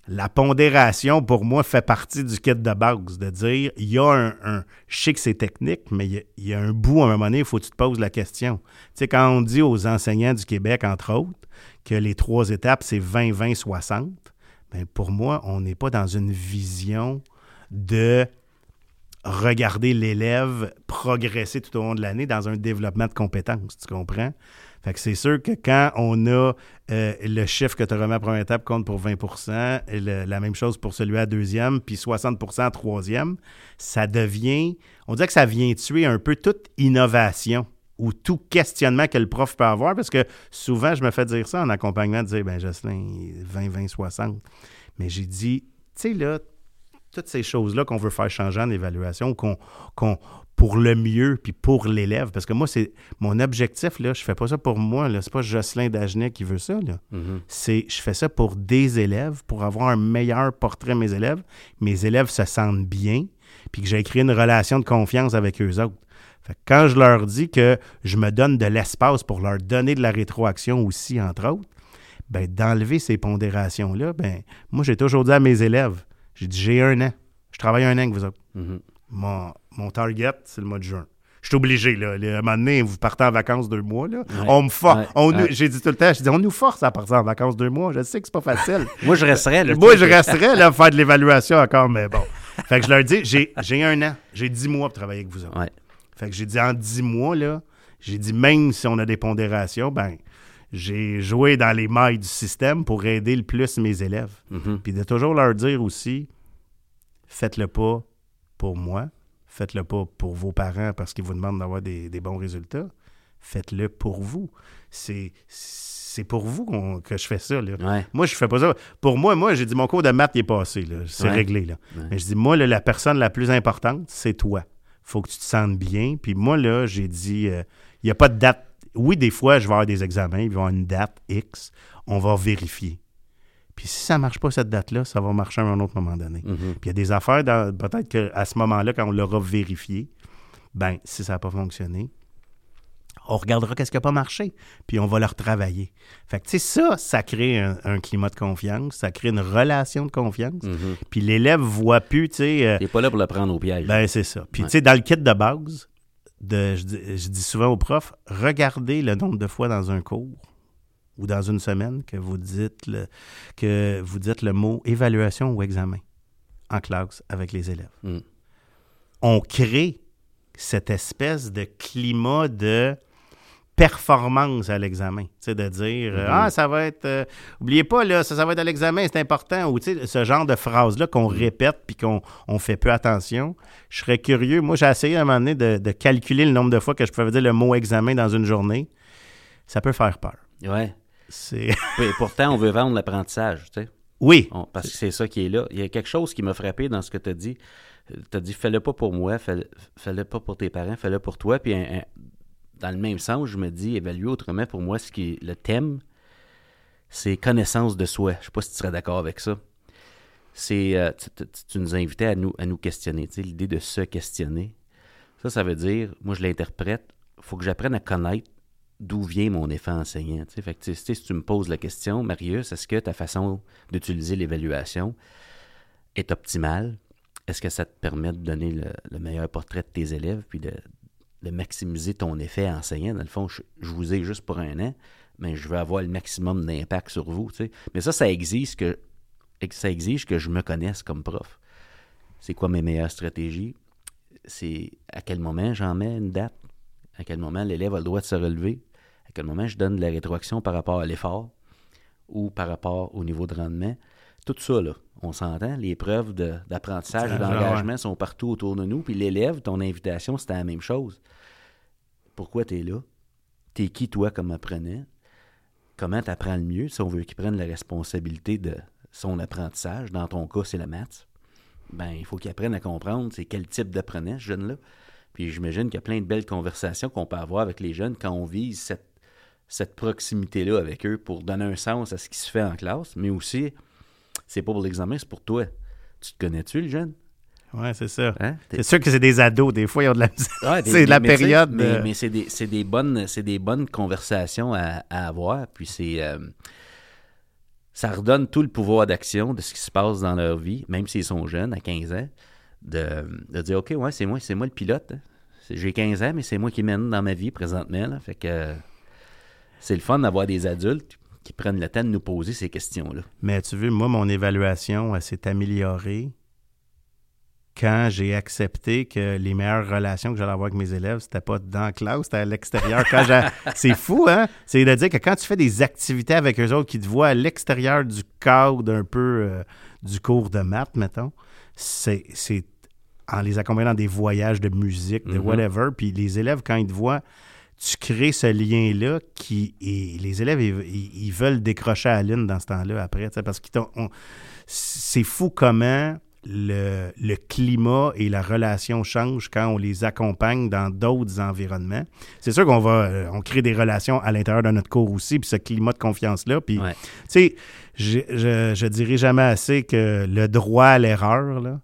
la pondération, pour moi, fait partie du kit de base, de dire, il y a un, je sais que c'est technique, mais il y, a, un bout, à un moment donné, il faut que tu te poses la question. Tu sais, quand on dit aux enseignants du Québec, entre autres, que les trois étapes, c'est 20, 20, 60, ben pour moi, on n'est pas dans une vision de regarder l'élève progresser tout au long de l'année dans un développement de compétences, tu comprends? Fait que c'est sûr que quand on a euh, le chiffre que tu remis à première étape compte pour 20 et la même chose pour celui à deuxième, puis 60 à troisième, ça devient, on dirait que ça vient tuer un peu toute innovation ou tout questionnement que le prof peut avoir, parce que souvent, je me fais dire ça en accompagnement, de dire, ben Jocelyn, 20, 20, 60. Mais j'ai dit, tu sais, là, toutes ces choses-là qu'on veut faire changer en évaluation, qu'on, qu'on- pour le mieux, puis pour l'élève. Parce que moi, c'est mon objectif, là, je fais pas ça pour moi, là. C'est pas Jocelyn Dagenet qui veut ça, là. Mhm. C'est, je fais ça pour des élèves, pour avoir un meilleur portrait de mes élèves. Mes élèves se sentent bien, puis que j'ai créé une relation de confiance avec eux autres. Fait que quand je leur dis que je me donne de l'espace pour leur donner de la rétroaction aussi, entre autres, ben, d'enlever ces pondérations-là, ben, moi, j'ai toujours dit à mes élèves, j'ai dit, j'ai un an. Je travaille un an avec vous autres. Mhm. Mon, mon target, c'est le mois de juin. Je suis obligé, là. Le- À un moment donné, vous partez en vacances deux mois, là. Ouais. On me force. Ouais. Ouais. J'ai dit tout le temps, je dis, on nous force à partir en vacances deux mois. Je sais que c'est pas facile. Moi, je resterais là. Moi, je resterais là à faire de l'évaluation encore, mais bon. Fait que je leur dis, j'ai j'ai un an. J'ai dix mois pour travailler avec vous autres. Fait que j'ai dit en dix mois, là, j'ai dit même si on a des pondérations, ben, j'ai joué dans les mailles du système pour aider le plus mes élèves. Mhm. Puis de toujours leur dire aussi, faites-le pas pour moi, faites-le pas pour vos parents parce qu'ils vous demandent d'avoir des, des bons résultats. Faites-le pour vous. C'est c'est pour vous que je fais ça. Là. Ouais. Moi, je fais pas ça. Pour moi, moi, j'ai dit mon cours de maths il est passé. là. C'est Ouais. réglé. Là. Ouais. Mais je dis, moi, là, la personne la plus importante, c'est toi. faut que tu te sentes bien. Puis moi, là, j'ai dit, euh, il n'y a pas de date. Oui, des fois, je vais avoir des examens, il va y avoir une date X. On va vérifier. Puis si ça ne marche pas cette date-là, ça va marcher à un autre moment donné. Mhm. Puis il y a des affaires, peut-être qu'à ce moment-là, quand on l'aura vérifié, ben si ça n'a pas fonctionné, on regardera qu'est-ce qui n'a pas marché, puis on va le retravailler. Fait que, tu sais, ça, ça crée un, un climat de confiance, ça crée une relation de confiance, Mhm. puis l'élève voit plus, tu sais... euh, T'es pas là pour le prendre au piège. ben, c'est ça. Puis, Ouais. tu sais, dans le kit de base, de, je, dis, je dis souvent aux profs, regardez le nombre de fois dans un cours ou dans une semaine que vous dites le, que vous dites le mot évaluation ou examen en classe avec les élèves? Mm. On crée cette espèce de climat de performance à l'examen. Tu sais, de dire Mhm. Ah, ça va être. euh, oubliez pas, là, ça, ça va être à l'examen, c'est important. Ou tu sais, ce genre de phrase-là qu'on répète puis qu'on on fait peu attention. Je serais curieux. Moi, j'ai essayé à un moment donné de, de calculer le nombre de fois que je pouvais dire le mot examen dans une journée. Ça peut faire peur. Ouais. C'est. Et pourtant, on veut vendre l'apprentissage, tu sais. Oui. On- parce que c'est ça qui est là. Il y a quelque chose qui m'a frappé dans ce que tu as dit. Tu as dit, fais-le pas pour moi, fais-le pas pour tes parents, fais-le pour toi. Puis, un- un- dans le même sens, je me dis, évaluer autrement, pour moi, ce qui est le thème, c'est connaissance de soi. Je sais pas si tu serais d'accord avec ça. C'est, euh, tu, tu- tu nous invitais à nous, à nous questionner, tu sais, l'idée de se questionner. Ça, ça veut dire, moi, je l'interprète, faut que j'apprenne à connaître d'où vient mon effet enseignant. tu sais. Fait si tu me poses la question, Marius, est-ce que ta façon d'utiliser l'évaluation est optimale? Est-ce que ça te permet de donner le, le meilleur portrait de tes élèves puis de, maximiser ton effet enseignant? Dans le fond, je, vous ai juste pour un an, mais je veux avoir le maximum d'impact sur vous. Mais ça, ça exige que ça exige que je me connaisse comme prof. C'est quoi mes meilleures stratégies? C'est à quel moment j'en mets une date? À quel moment l'élève a le droit de se relever? À quel moment je donne de la rétroaction par rapport à l'effort ou par rapport au niveau de rendement? Tout ça, là, on s'entend. Les preuves d'apprentissage et Ça, d'engagement sont partout autour de nous. Puis l'élève, ton invitation, c'était la même chose. Pourquoi tu es là? T'es qui, toi, comme apprenant? Comment tu apprends le mieux si on veut qu'il prenne la responsabilité de son apprentissage? Dans ton cas, c'est la maths. Ben, il faut qu'il apprenne à comprendre c'est quel type d'apprenant, ce jeune-là. Puis j'imagine qu'il y a plein de belles conversations qu'on peut avoir avec les jeunes quand on vise cette, cette proximité-là avec eux pour donner un sens à ce qui se fait en classe, mais aussi, c'est pas pour l'examen, c'est pour toi. Tu te connais-tu, le jeune? Ouais, c'est ça. Hein? C'est sûr que c'est des ados. Des fois, ils ont de la. Ouais, c'est la mais période. Mais, c'est des, c'est des bonnes, c'est des bonnes conversations à, à avoir. Puis c'est, euh, ça redonne tout le pouvoir d'action de ce qui se passe dans leur vie, même s'ils sont jeunes, à 15 ans, de, de dire ok, ouais, c'est moi, c'est moi le pilote. hein. J'ai 15 ans, mais c'est moi qui mène dans ma vie présentement. là. Fait que c'est le fun d'avoir des adultes qui prennent le temps de nous poser ces questions-là. Mais tu veux, moi, mon évaluation, elle s'est améliorée quand j'ai accepté que les meilleures relations que j'allais avoir avec mes élèves, c'était pas dans la classe, c'était à l'extérieur. C'est fou, hein? C'est de dire que quand tu fais des activités avec eux autres qui te voient à l'extérieur du cadre un peu euh, du cours de maths, mettons, c'est, en les accompagnant dans des voyages de musique, de Mhm. whatever, puis les élèves, quand ils te voient, tu crées ce lien-là qui. Et les élèves, ils, ils- veulent décrocher à la ligne dans ce temps-là après. Parce que c'est fou comment le, le climat et la relation changent quand on les accompagne dans d'autres environnements. C'est sûr qu'on va. euh, On crée des relations à l'intérieur de notre cours aussi, puis ce climat de confiance-là. Puis, Ouais. tu sais, je, je, je dirais jamais assez que le droit à l'erreur, là,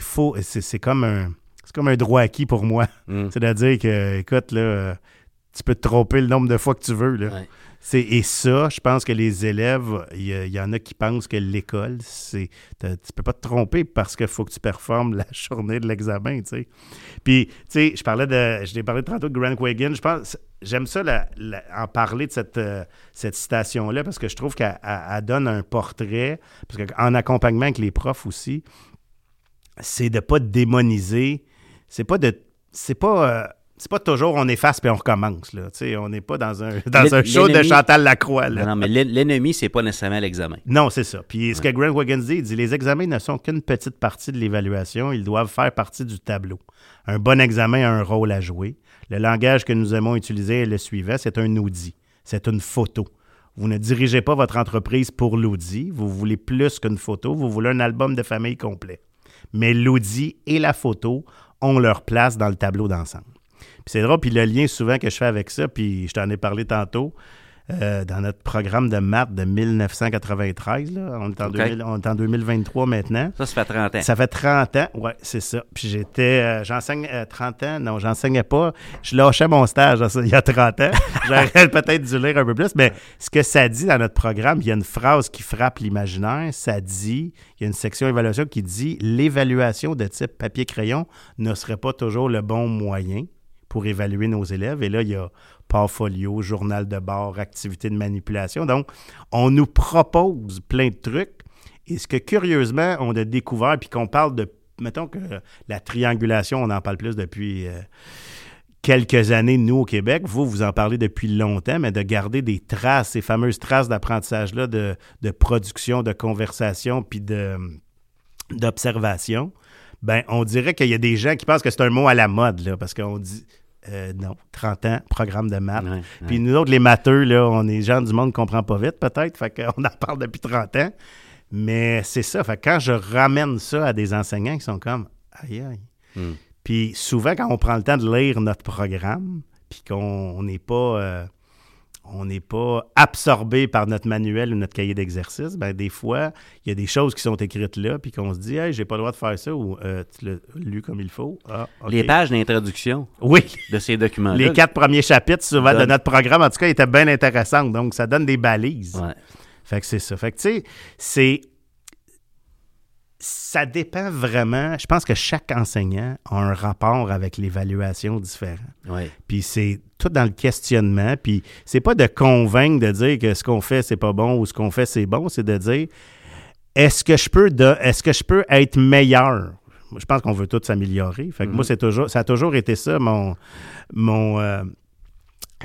faut. C'est comme un. C'est comme un droit acquis pour moi. Mm. C'est-à-dire que, écoute, là, euh, tu peux te tromper le nombre de fois que tu veux. Là. Ouais. C'est- Et ça, je pense que les élèves, il y, en a qui pensent que l'école, c'est. Tu peux pas te tromper parce qu'il faut que tu performes la journée de l'examen. Puis, tu sais, je parlais de. Je t'ai parlé tantôt de Grant Wagon. Je pense. J'aime ça la- la- en parler de cette, euh, cette citation-là parce que je trouve qu'elle elle- elle donne un portrait. Parce qu'en accompagnement avec les profs aussi, c'est de pas démoniser. C'est pas de. C'est pas. euh, c'est pas toujours on efface puis on recommence. Là. On n'est pas dans un, dans un show de Chantal Lacroix. Là. Non, non, mais l'en- l'ennemi, c'est pas nécessairement l'examen. Non, c'est ça. Puis ce que Grant Wiggins dit, il dit les examens ne sont qu'une petite partie de l'évaluation, ils doivent faire partie du tableau. Un bon examen a un rôle à jouer. Le langage que nous aimons utiliser est le suivant, c'est un audit, c'est une photo. Vous ne dirigez pas votre entreprise pour l'audit, vous voulez plus qu'une photo, vous voulez un album de famille complet. Mais l'audit et la photo ont leur place dans le tableau d'ensemble. C'est drôle, puis le lien souvent que je fais avec ça, puis je t'en ai parlé tantôt, euh, dans notre programme de maths de 1993. Là. On, est en OK. 2000 on est en 2023 maintenant. Ça, ça fait 30 ans. Ça fait 30 ans, ouais, c'est ça. Puis j'étais, euh, j'enseigne euh, 30 ans, non, j'enseignais pas. Je lâchais mon stage il y a 30 ans. J'aurais peut-être dû lire un peu plus, mais ce que ça dit dans notre programme, il y a une phrase qui frappe l'imaginaire. Ça dit, il y a une section évaluation qui dit l'évaluation de type papier-crayon ne serait pas toujours le bon moyen pour évaluer nos élèves. Et là, il y a portfolio, journal de bord, activité de manipulation. Donc, on nous propose plein de trucs. Et ce que, curieusement, on a découvert, puis qu'on parle de, mettons que la triangulation, on en parle plus depuis euh, quelques années, nous, au Québec. Vous, vous en parlez depuis longtemps, mais de garder des traces, ces fameuses traces d'apprentissage-là, de, de production, de conversation, puis d'observation, ben on dirait qu'il y a des gens qui pensent que c'est un mot à la mode, là, parce qu'on dit euh, non, 30 ans, programme de maths. Ouais, ouais. Puis nous autres, les matheux, là, on est gens du monde qui ne comprend pas vite, peut-être. Fait qu'on en parle depuis 30 ans. Mais c'est ça. Fait que quand je ramène ça à des enseignants qui sont comme aïe aïe. Hmm. Puis souvent, quand on prend le temps de lire notre programme, puis qu'on on n'est pas. euh, on n'est pas absorbé par notre manuel ou notre cahier d'exercice, ben des fois, il y a des choses qui sont écrites là, puis qu'on se dit, hey, j'ai pas le droit de faire ça, ou euh, tu l'as lu comme il faut. Ah. Les pages d'introduction Oui, de ces documents-là. les quatre premiers chapitres, souvent, de notre programme, en tout cas, étaient bien intéressantes. Donc, ça donne des balises. Ouais. Fait que c'est ça. Fait que, tu sais, c'est. Ça dépend vraiment. Je pense que chaque enseignant a un rapport avec l'évaluation différent. Ouais. Puis c'est tout dans le questionnement. Puis c'est pas de convaincre de dire que ce qu'on fait, c'est pas bon ou ce qu'on fait, c'est bon. C'est de dire est-ce que je peux de, est-ce que je peux être meilleur? Je pense qu'on veut tous s'améliorer. Fait que moi, Mhm. c'est toujours, ça a toujours été ça, mon. mon euh,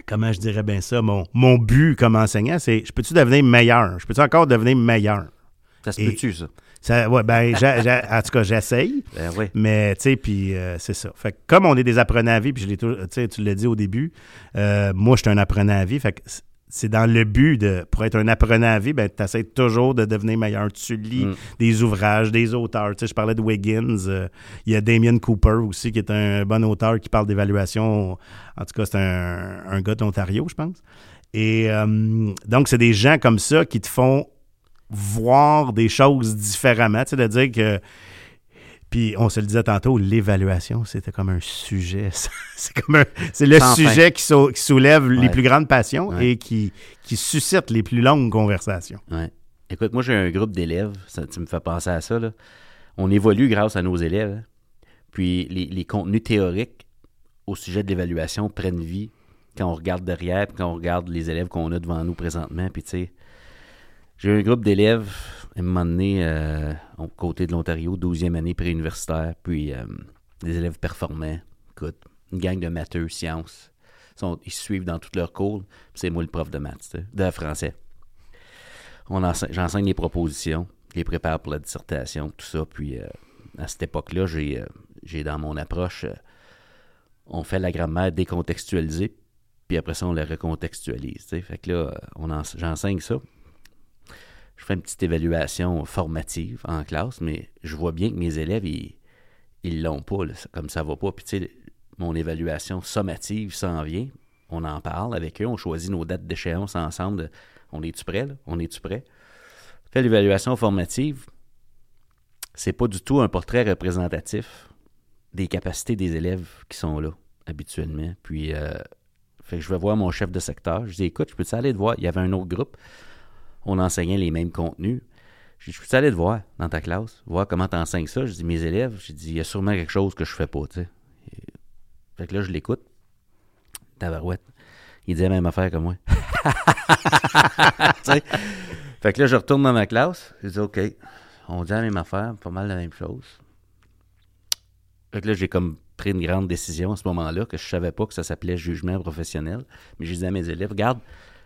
comment je dirais bien ça? Mon, mon but comme enseignant, c'est je peux-tu devenir meilleur? Je peux-tu encore devenir meilleur? Ça se peut-tu, ça? Ça, ouais, ben, en tout cas, j'essaye. Ben oui. Mais, tu sais, puis euh, c'est ça. Fait que comme on est des apprenants à vie, puis je tu l'as dit au début, euh, moi, je suis un apprenant à vie. Fait que c'est dans le but de, pour être un apprenant à vie, ben, tu essaies toujours de devenir meilleur. Tu lis Mm. des ouvrages, des auteurs. Tu sais, je parlais de Wiggins. euh, Il y a Damien Cooper aussi, qui est un bon auteur qui parle d'évaluation. En tout cas, c'est un, un gars de l'Ontario, je pense. Et euh, donc, c'est des gens comme ça qui te font voir des choses différemment. Tu sais, de dire que puis on se le disait tantôt, l'évaluation, c'était comme un sujet. c'est comme un- c'est le Sans sujet qui, soulève les plus grandes passions Ouais. et qui, qui suscite les plus longues conversations. Ouais. Écoute, moi, j'ai un groupe d'élèves. Ça, tu me fais penser à ça. Là. On évolue grâce à nos élèves. hein. Puis les, les contenus théoriques au sujet de l'évaluation prennent vie quand on regarde derrière, puis quand on regarde les élèves qu'on a devant nous présentement. Puis tu sais, j'ai un groupe d'élèves, à un moment donné, euh, côté de l'Ontario, 12e année préuniversitaire, puis euh, des élèves performants. Écoute, une gang de matheux, sciences. Ils, sont- ils suivent dans tous leurs cours. C'est moi le prof de maths, de français. J'enseigne les propositions, les prépare pour la dissertation, tout ça. Puis euh, à cette époque-là, j'ai euh, dans mon approche, on fait la grammaire décontextualisée, puis après ça, on la recontextualise. Fait que là, j'enseigne ça. Je fais une petite évaluation formative en classe, mais je vois bien que mes élèves, ils ils l'ont pas, comme ça va pas. Puis tu sais, mon évaluation sommative s'en vient. On en parle avec eux, on choisit nos dates d'échéance ensemble. on est-tu prêt, là? On est-tu prêt? Fait l'évaluation formative, c'est pas du tout un portrait représentatif des capacités des élèves qui sont là, habituellement. Puis, euh, je vais voir mon chef de secteur. Je dis, écoute, je peux-tu aller te voir? Il y avait un autre groupe. On enseignait les mêmes contenus. Je dis, je peux-tu aller te voir dans ta classe? Voir comment tu enseignes ça? Je dis, mes élèves, je dis, il y a sûrement quelque chose que je fais pas, tu sais. Fait que là, je l'écoute. Tabarouette. Il dit la même affaire que moi. Fait que là, je retourne dans ma classe. Je dis, OK, on dit la même affaire, pas mal la même chose. Fait que là, j'ai comme pris une grande décision à ce moment-là, que je savais pas que ça s'appelait jugement professionnel. Mais j'ai dit à mes élèves, regarde,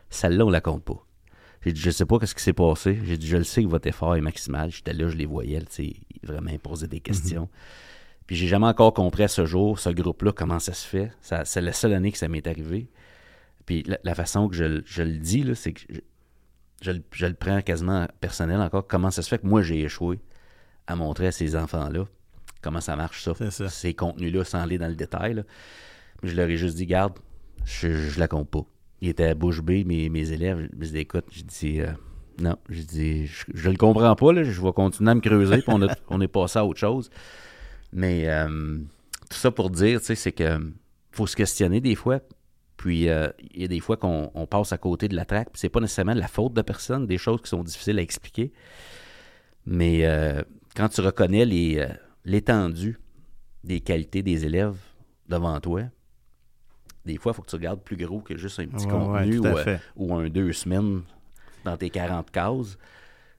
celle-là, on la compte pas. J'ai dit, je sais pas qu'est-ce qui s'est passé. J'ai dit, je le sais que votre effort est maximal. J'étais là, je les voyais, tu vraiment posaient des questions. Puis j'ai jamais encore compris à ce jour, ce groupe-là, comment ça se fait. C'est la seule année que ça m'est arrivé. Puis la, la façon que je, le- je le dis, là, c'est que je, je le- je le prends quasiment personnel encore. Comment ça se fait que moi, j'ai échoué à montrer à ces enfants-là comment ça marche, ça. C'est ça. Ces contenus-là, sans aller dans le détail. là. Mais je leur ai juste dit, garde, je, je la compte pas. Il était à bouche bée, mes, mes élèves. Je me dis, écoute, je dis, euh, non, je dis, je, je le comprends pas, là, je vais continuer à me creuser, puis on, a- on est passé à autre chose. Mais euh, tout ça pour dire, tu sais, c'est que faut se questionner des fois. Puis euh, il y a des fois qu'on on passe à côté de la traque, puis c'est pas nécessairement de la faute de personne, des choses qui sont difficiles à expliquer. Mais euh, quand tu reconnais les, l'étendue des qualités des élèves devant toi, des fois, il faut que tu regardes plus gros que juste un petit Ouais, contenu ouais, ou, euh, ou un deux semaines dans tes 40 cases.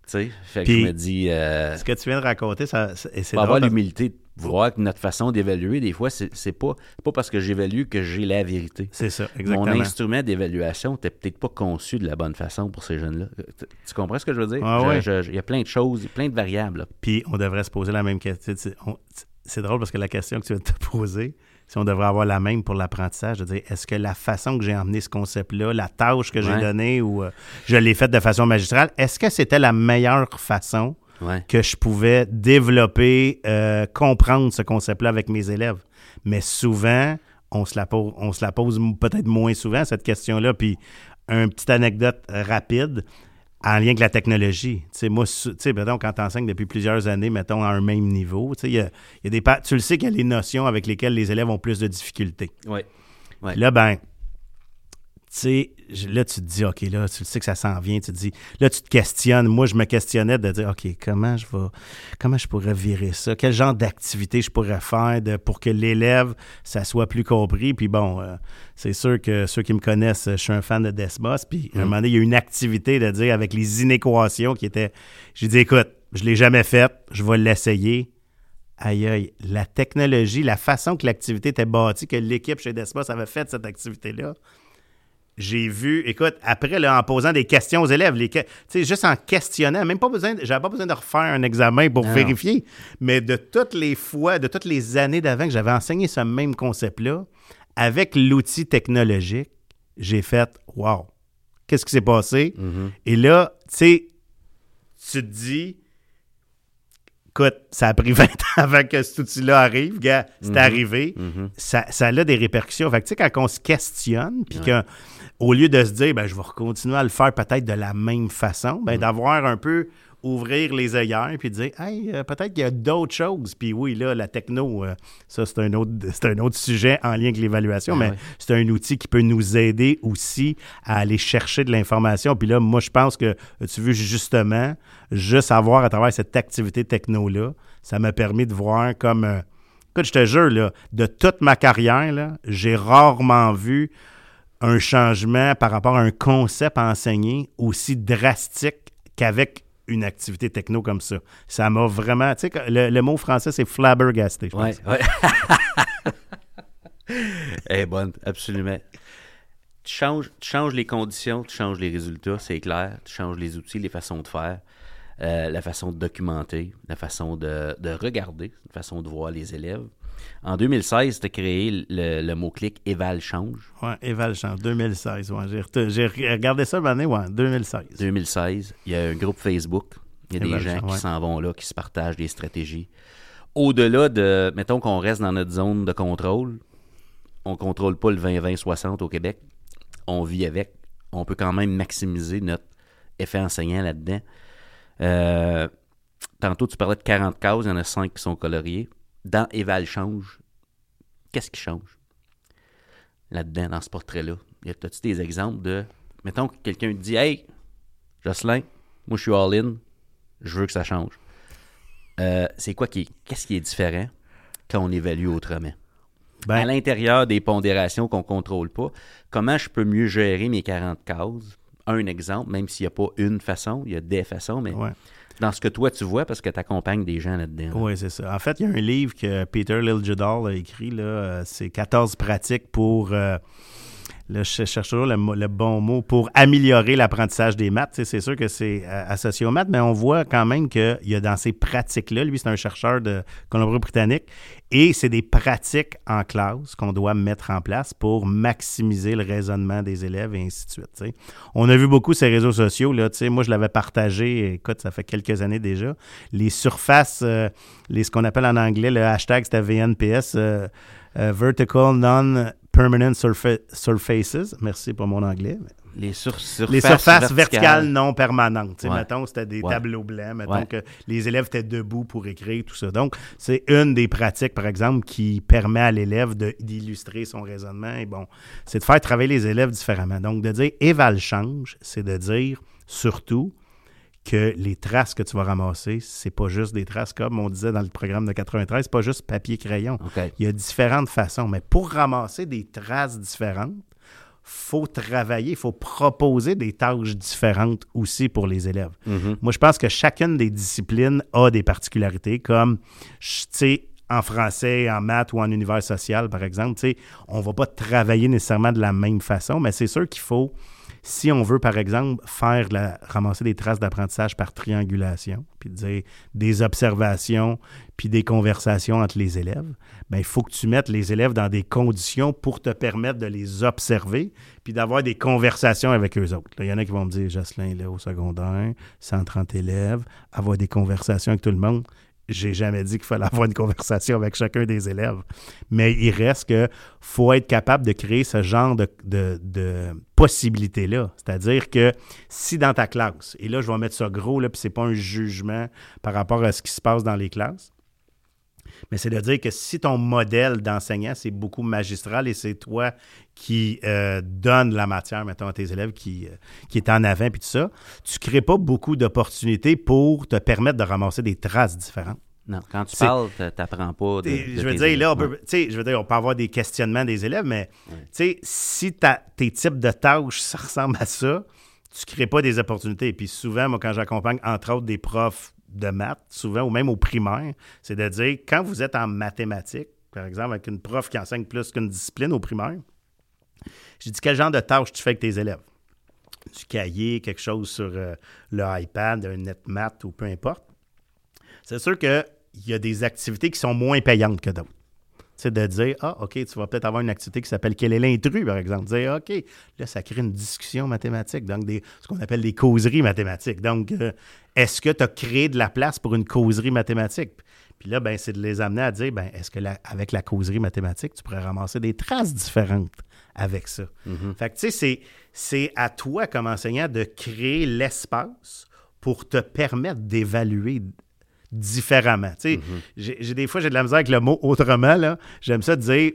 Tu sais, fait que je me dis, euh, Ce que tu viens de raconter, ça, c'est avoir l'humilité de voir que notre façon d'évaluer, des fois, c'est, pas, pas parce que j'évalue que j'ai la vérité. C'est ça, Mon exactement. instrument d'évaluation n'était peut-être pas conçu de la bonne façon pour ces jeunes-là. Tu- Tu comprends ce que je veux dire? Ah ouais. Il y a plein de choses, plein de variables. là. Puis on devrait se poser la même question. C'est drôle parce que la question que tu viens de te poser, si on devrait avoir la même pour l'apprentissage, de dire est-ce que la façon que j'ai emmené ce concept-là, la tâche que j'ai Ouais. donnée ou euh, je l'ai faite de façon magistrale, est-ce que c'était la meilleure façon Ouais. que je pouvais développer, euh, comprendre ce concept-là avec mes élèves? Mais souvent, on se la pose, on se la pose peut-être moins souvent, cette question-là. Puis, une petite anecdote rapide en lien avec la technologie. Moi, mettons, quand tu enseignes depuis plusieurs années, mettons, à un même niveau, y a, il y a des tu le sais qu'il y a les notions avec lesquelles les élèves ont plus de difficultés. Ouais. Puis Là, ben, sais, je- là, tu te dis, OK, là, tu le sais que ça s'en vient, tu te dis, là, tu te questionnes. Moi, je me questionnais de dire, OK, comment je vais, comment je pourrais virer ça? Quel genre d'activité je pourrais faire de, pour que l'élève, ça soit plus compris? Puis bon, euh, c'est sûr que ceux qui me connaissent, je suis un fan de Desmos. Puis à un Mm. moment donné, il y a une activité de dire avec les inéquations qui étaient, j'ai dit, écoute, je l'ai jamais faite, je vais l'essayer. Aïe, aïe, la technologie, la façon que l'activité était bâtie, que l'équipe chez Desmos avait fait cette activité-là, j'ai vu, écoute, après, là, en posant des questions aux élèves, les juste en questionnant, même pas besoin, j'avais pas besoin de refaire un examen pour Non. vérifier, mais de toutes les fois, de toutes les années d'avant que j'avais enseigné ce même concept-là, avec l'outil technologique, j'ai fait, wow, qu'est-ce qui s'est passé? Mhm. Et là, tu sais, tu te dis, écoute, ça a pris 20 ans avant que cet outil-là arrive, gars, c'est Mhm. arrivé Mhm. ça, ça a des répercussions. Fait que, tu sais, quand on se questionne, puis Ouais. que, au lieu de se dire, ben, je vais continuer à le faire peut-être de la même façon, Mm. ben, d'avoir un peu, ouvrir les œillères, puis dire, hey, euh, peut-être qu'il y a d'autres choses. Puis oui, là, la techno, euh, ça, c'est un, autre, c'est un autre sujet en lien avec l'évaluation, Ah mais c'est un outil qui peut nous aider aussi à aller chercher de l'information. Puis là, moi, je pense que, tu veux justement, juste avoir à travers cette activité techno-là, ça m'a permis de voir comme. euh, Écoute, je te jure, là, de toute ma carrière, là, j'ai rarement vu un changement par rapport à un concept enseigné aussi drastique qu'avec une activité techno comme ça. Ça m'a vraiment... Tu sais, le, le mot français, c'est flabbergasté, je Ouais, pense. ouais. Elle est bonne, absolument. Tu changes, tu changes les conditions, tu changes les résultats, c'est clair. Tu changes les outils, les façons de faire, euh, la façon de documenter, la façon de, de regarder, la façon de voir les élèves. En 2016, tu as créé le, le mot-clic Éval Change. Ouais, Eval Change, 2016. Ouais, j'ai, regardé ça une année, ouais, 2016. 2016, il y a un groupe Facebook. Il y a des Éval gens Change, qui ouais. s'en vont là, qui se partagent des stratégies. Au-delà de, mettons qu'on reste dans notre zone de contrôle, on contrôle pas le 20-20-60 au Québec, on vit avec, on peut quand même maximiser notre effet enseignant là-dedans. Euh, tantôt, tu parlais de 40 cases, il y en a 5 qui sont coloriées. Dans Eval Change, qu'est-ce qui change? Là-dedans, dans ce portrait-là? Y a-tu des exemples de, mettons que quelqu'un te dit, Hey, Jocelyn, moi je suis all-in, je veux que ça change. Euh, c'est quoi qui, qu'est-ce qui est différent quand on évalue autrement? à Ben, l'intérieur des pondérations qu'on ne contrôle pas, comment je peux mieux gérer mes 40 cases? Un exemple, même s'il n'y a pas une façon, il y a des façons, mais ouais. Dans ce que toi tu vois, parce que tu accompagnes des gens là-dedans. là. Oui, c'est ça. En fait, il y a un livre que Peter Liljedahl a écrit, là, euh, c'est 14 pratiques pour, euh, là, je cherche toujours le, le bon mot, pour améliorer l'apprentissage des maths. C'est sûr que c'est euh, associé aux maths, mais on voit quand même qu'il y a dans ces pratiques-là, lui, c'est un chercheur de Colombie-Britannique, et c'est des pratiques en classe qu'on doit mettre en place pour maximiser le raisonnement des élèves et ainsi de suite. On a vu beaucoup ces réseaux sociaux. Là, moi, je l'avais partagé, écoute, ça fait quelques années déjà. Les surfaces, euh, les, ce qu'on appelle en anglais, le hashtag, c'était VNPS, euh, Vertical permanent surfa- surfaces. Merci pour mon anglais. Les, sur- surfaces, Les surfaces verticales, verticales. non permanentes. Ouais. Mettons, c'était des Ouais. tableaux blancs. Mettons Ouais. que les élèves étaient debout pour écrire, tout ça. Donc, c'est une des pratiques, par exemple, qui permet à l'élève d'illustrer son raisonnement. Et bon, c'est de faire travailler les élèves différemment. Donc, de dire éval change, c'est de dire surtout que les traces que tu vas ramasser, c'est pas juste des traces comme on disait dans le programme de 93, c'est pas juste papier-crayon. OK. Il y a différentes façons, mais pour ramasser des traces différentes, faut travailler, il faut proposer des tâches différentes aussi pour les élèves. Mhm. Moi, je pense que chacune des disciplines a des particularités, comme, tu sais, en français, en maths ou en univers social, par exemple, tu sais, on va pas travailler nécessairement de la même façon, mais c'est sûr qu'il faut, si on veut, par exemple, faire ramasser des traces d'apprentissage par triangulation, puis dire des observations, puis des conversations entre les élèves, ben il faut que tu mettes les élèves dans des conditions pour te permettre de les observer, puis d'avoir des conversations avec eux autres. Il y en a qui vont me dire, Jocelyn, là, au secondaire, 130 élèves, avoir des conversations avec tout le monde. J'ai jamais dit qu'il fallait avoir une conversation avec chacun des élèves. Mais il reste que faut être capable de créer ce genre de, de, de possibilités-là. C'est-à-dire que si dans ta classe, et là, je vais mettre ça gros, là, puis c'est pas un jugement par rapport à ce qui se passe dans les classes, mais c'est de dire que si ton modèle d'enseignant, c'est beaucoup magistral et c'est toi qui euh, donne la matière, mettons, à tes élèves qui, euh, qui est en avant, puis tout ça, tu crées pas beaucoup d'opportunités pour te permettre de ramasser des traces différentes. Non, quand tu parles, t'a- t'apprends pas de, Et de je veux tes dire, là, on peut, tu sais, je veux dire, on peut avoir des questionnements des élèves, mais Ouais. tu sais, si tes types de tâches, ça ressemble à ça, tu ne crées pas des opportunités. Puis souvent, moi, quand j'accompagne, entre autres, des profs de maths, souvent, ou même au primaire, c'est de dire, quand vous êtes en mathématiques, par exemple, avec une prof qui enseigne plus qu'une discipline au primaire, j'ai dit, quel genre de tâches tu fais avec tes élèves? Du cahier, quelque chose sur euh, le iPad, un NetMath ou peu importe. C'est sûr qu'il y a des activités qui sont moins payantes que d'autres. C'est de dire, ah, OK, tu vas peut-être avoir une activité qui s'appelle Quel est l'intrus, par exemple. Dire, OK, là, ça crée une discussion mathématique, donc des, ce qu'on appelle des causeries mathématiques. Donc, euh, est-ce que tu as créé de la place pour une causerie mathématique? Puis là, ben, c'est de les amener à dire, ben, est-ce que la- avec la causerie mathématique, tu pourrais ramasser des traces différentes avec ça? Fait que, tu sais, c'est à toi, comme enseignant, de créer l'espace pour te permettre d'évaluer différemment. Sais, j'ai- des fois, j'ai de la misère avec le mot autrement, là. J'aime ça dire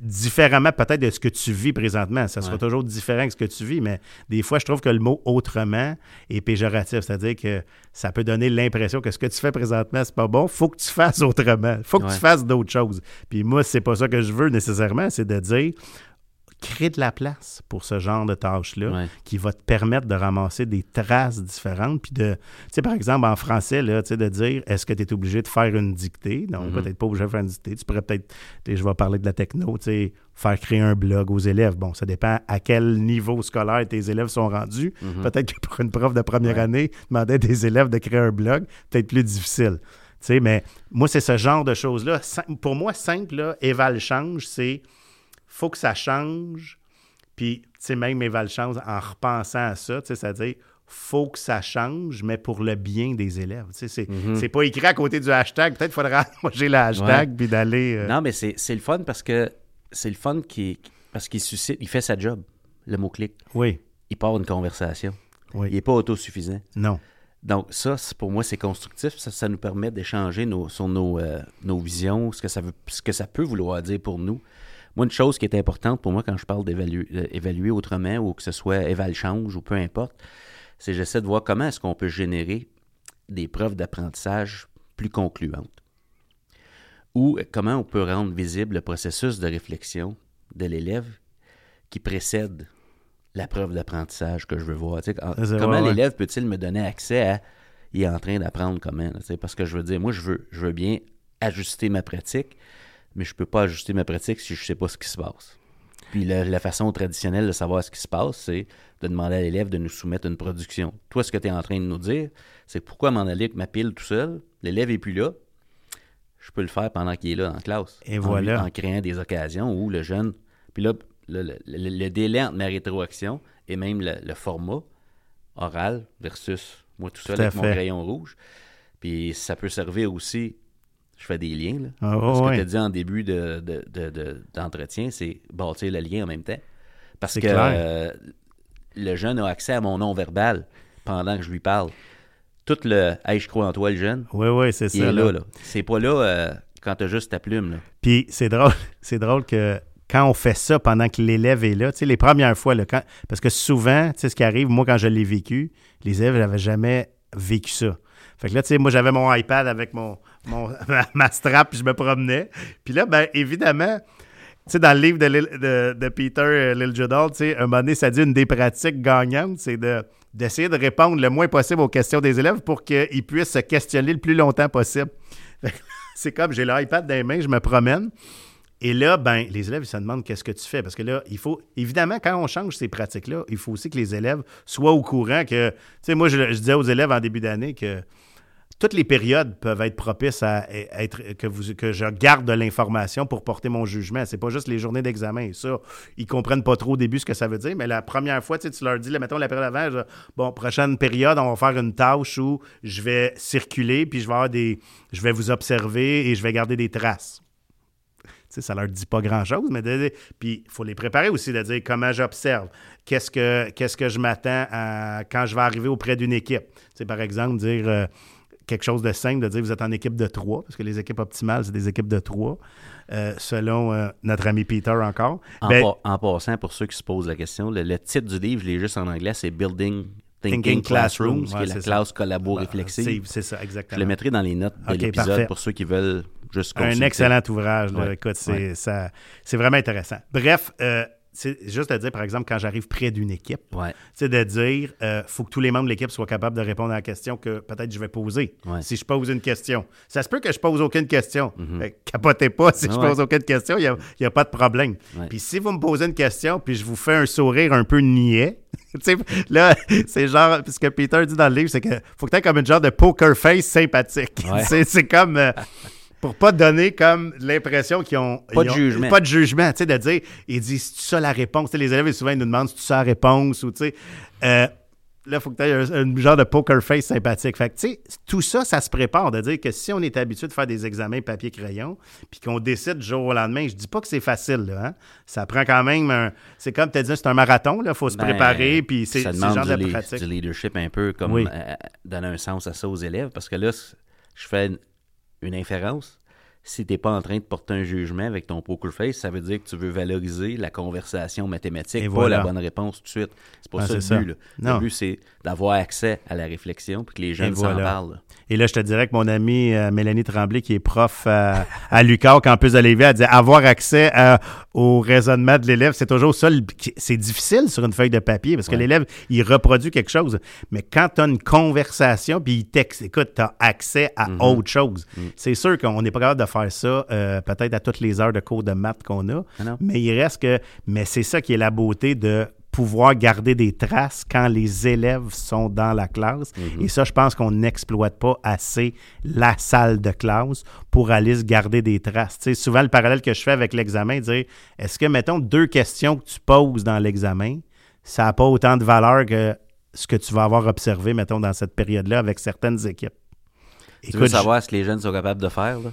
différemment peut-être de ce que tu vis présentement. Ça sera toujours différent que ce que tu vis, mais des fois, je trouve que le mot autrement est péjoratif. C'est-à-dire que ça peut donner l'impression que ce que tu fais présentement, c'est pas bon. faut que tu fasses autrement. faut que Ouais. tu fasses d'autres choses. Puis moi, c'est pas ça que je veux nécessairement, c'est de dire crée de la place pour ce genre de tâches-là Ouais. qui va te permettre de ramasser des traces différentes. Puis de, tu sais, par exemple, en français, là, tu sais, de dire est-ce que tu es obligé de faire une dictée? Non, Mhm. peut-être pas obligé de faire une dictée. Tu pourrais peut-être, je vais parler de la techno, tu sais, faire créer un blog aux élèves. Bon, ça dépend à quel niveau scolaire tes élèves sont rendus. Mhm. Peut-être que pour une prof de première Ouais. année, demander à des élèves de créer un blog, peut-être plus difficile. Tu sais, mais moi, c'est ce genre de choses-là. Pour moi, simple, là, éval change, c'est faut que ça change. Puis, tu sais, même éval change en repensant à ça, tu sais, c'est-à-dire faut que ça change, mais pour le bien des élèves. Tu sais, c'est, c'est pas écrit à côté du hashtag. Peut-être faudra moi j'ai le hashtag puis d'aller. euh, Non, mais c'est le fun parce que c'est le fun qui parce qu'il suscite, il fait sa job, le mot-clic. Oui, Il part une conversation. oui. Il n'est pas autosuffisant. Non. Donc, ça, pour moi, c'est constructif. Ça, ça nous permet d'échanger nos- sur nos, euh, nos visions, ce que, ça veut, ce que ça peut vouloir dire pour nous. Moi, une chose qui est importante pour moi quand je parle d'évaluer euh, évaluer autrement ou que ce soit éval change ou peu importe, c'est que j'essaie de voir comment est-ce qu'on peut générer des preuves d'apprentissage plus concluantes. Ou comment on peut rendre visible le processus de réflexion de l'élève qui précède la preuve d'apprentissage que je veux voir. Tu sais, en- C'est comment ouais. l'élève peut-il me donner accès à il est en train d'apprendre comment? là, tu sais, parce que je veux dire, moi, je veux, je veux bien ajuster ma pratique, mais je peux pas ajuster ma pratique si je sais pas ce qui se passe. Puis la, la façon traditionnelle de savoir ce qui se passe, c'est de demander à l'élève de nous soumettre une production. Toi, ce que tu es en train de nous dire, c'est pourquoi m'en aller avec ma pile tout seul, l'élève est plus là, je peux le faire pendant qu'il est là en classe. Et En voilà. En créant des occasions où le jeune. Puis là, le, le- le- le délai entre ma rétroaction et même le, format oral versus moi tout seul Tout avec mon crayon rouge. Puis ça peut servir aussi je fais des liens. Là. Ah, Ce que ouais. tu as dit en début de, de- de- de- d'entretien, c'est bâtir le lien en même temps. Parce que euh, le jeune a accès à mon nom verbal pendant que je lui parle. Tout le Hey, je crois en toi, le jeune, Oui, oui, c'est ça. il est là. là. là. C'est pas là euh, quand tu as juste ta plume. Là. Puis c'est drôle, c'est drôle que quand on fait ça pendant que l'élève est là, tu sais, les premières fois, là, quand, parce que souvent, tu sais, ce qui arrive, moi, quand je l'ai vécu, les élèves n'avaient jamais vécu ça. Fait que là, tu sais, moi, j'avais mon iPad avec mon, ma, strap, puis je me promenais. Puis là, ben évidemment, tu sais, dans le livre de, de, Peter euh, Liljedahl, tu sais, un moment donné, ça dit une des pratiques gagnantes, c'est de d'essayer de répondre le moins possible aux questions des élèves pour qu'ils puissent se questionner le plus longtemps possible. C'est comme, j'ai l'iPad dans les mains, je me promène. Et là, ben, les élèves, ils se demandent qu'est-ce que tu fais? Parce que là, il faut, évidemment, quand on change ces pratiques-là, il faut aussi que les élèves soient au courant que, tu sais, moi, je disais aux élèves en début d'année que toutes les périodes peuvent être propices à être que, vous, que je garde de l'information pour porter mon jugement. C'est pas juste les journées d'examen. Ça, ils comprennent pas trop au début ce que ça veut dire, mais la première fois, tu leur dis, là, mettons la période avant, je- bon, prochaine période, on va faire une tâche où je vais circuler, puis je vais avoir des. Je vais vous observer et je vais garder des traces. Sais, ça leur dit pas grand-chose, mais puis il faut les préparer aussi, de dire comment j'observe, qu'est-ce que, qu'est-ce que je m'attends à quand je vais arriver auprès d'une équipe? Tu sais, par exemple, dire euh, quelque chose de simple, de dire vous êtes en équipe de trois, parce que les équipes optimales, c'est des équipes de trois, euh, selon euh, notre ami Peter encore. En, Ben, pa- en passant, pour ceux qui se posent la question, le, le titre du livre, je l'ai juste en anglais, c'est Building Thinking, Thinking Classroom, Classroom, qui est la classe collabo réflexive. c'est, ça, Je exactement. le mettrai dans les notes de l'épisode pour ceux qui veulent juste Un excellent ouvrage. là. Ouais. Écoute, c'est, Ouais. ça, c'est vraiment intéressant. Bref, euh, c'est juste à dire, par exemple, quand j'arrive près d'une équipe, Ouais. c'est de dire, euh, faut que tous les membres de l'équipe soient capables de répondre à la question que peut-être je vais poser. Ouais. Si je pose une question. Ça se peut que je pose aucune question. Fait que capotez pas si je. Ah ouais. pose aucune question, il n'y a, il y a pas de problème. Puis si vous me posez une question, puis je vous fais un sourire un peu niais, tu sais, là, c'est genre, ce que Peter dit dans le livre, c'est que faut que tu aies comme une genre de poker face sympathique. C'est comme... euh, pour pas donner comme l'impression qu'ils ont Pas ils de ont- jugement. pas de jugement, tu sais, de dire, ils disent, c'est ça la réponse. Tu sais, les élèves, souvent, ils nous demandent, c'est ça la réponse ou, tu sais, euh, là, il faut que tu aies un, un genre de poker face sympathique. Fait que, tu sais, tout ça, ça se prépare, de dire que si on est habitué de faire des examens papier-crayon, puis qu'on décide du jour au lendemain, je dis pas que c'est facile, là, hein. Ça prend quand même un. C'est comme tu as dit, c'est un marathon, là, il faut se Ben, préparer, puis c'est demande genre du, de pratique. du leadership un peu comme Oui. euh, donner un sens à ça aux élèves parce que là, je fais une, inférence. Si tu n'es pas en train de porter un jugement avec ton poker face, ça veut dire que tu veux valoriser la conversation mathématique, Et pas voilà. la bonne réponse tout de suite. C'est pas Ah, ça le but. ça. là. Non. Le but, c'est d'avoir accès à la réflexion puis que les jeunes s'en voilà. parlent. là. Et là, je te dirais que mon amie euh, Mélanie Tremblay, qui est prof euh, à l'UQAR, campus de Lévis, elle dit avoir accès à- au raisonnement de l'élève, c'est toujours ça. C'est difficile sur une feuille de papier parce que Ouais. l'élève, il reproduit quelque chose. Mais quand tu as une conversation, puis il texte, écoute, tu as accès à Mhm. autre chose. Mm. C'est sûr qu'on n'est pas capable de faire ça euh, peut-être à toutes les heures de cours de maths qu'on a. Ah? Mais il reste que. Mais c'est ça qui est la beauté de pouvoir garder des traces quand les élèves sont dans la classe. Mhm. Et ça, je pense qu'on n'exploite pas assez la salle de classe pour aller se garder des traces. Tu sais, souvent, le parallèle que je fais avec l'examen, dire est-ce que, mettons, deux questions que tu poses dans l'examen, ça n'a pas autant de valeur que ce que tu vas avoir observé, mettons, dans cette période-là avec certaines équipes? Tu veux je- savoir ce que les jeunes sont capables de faire? Là?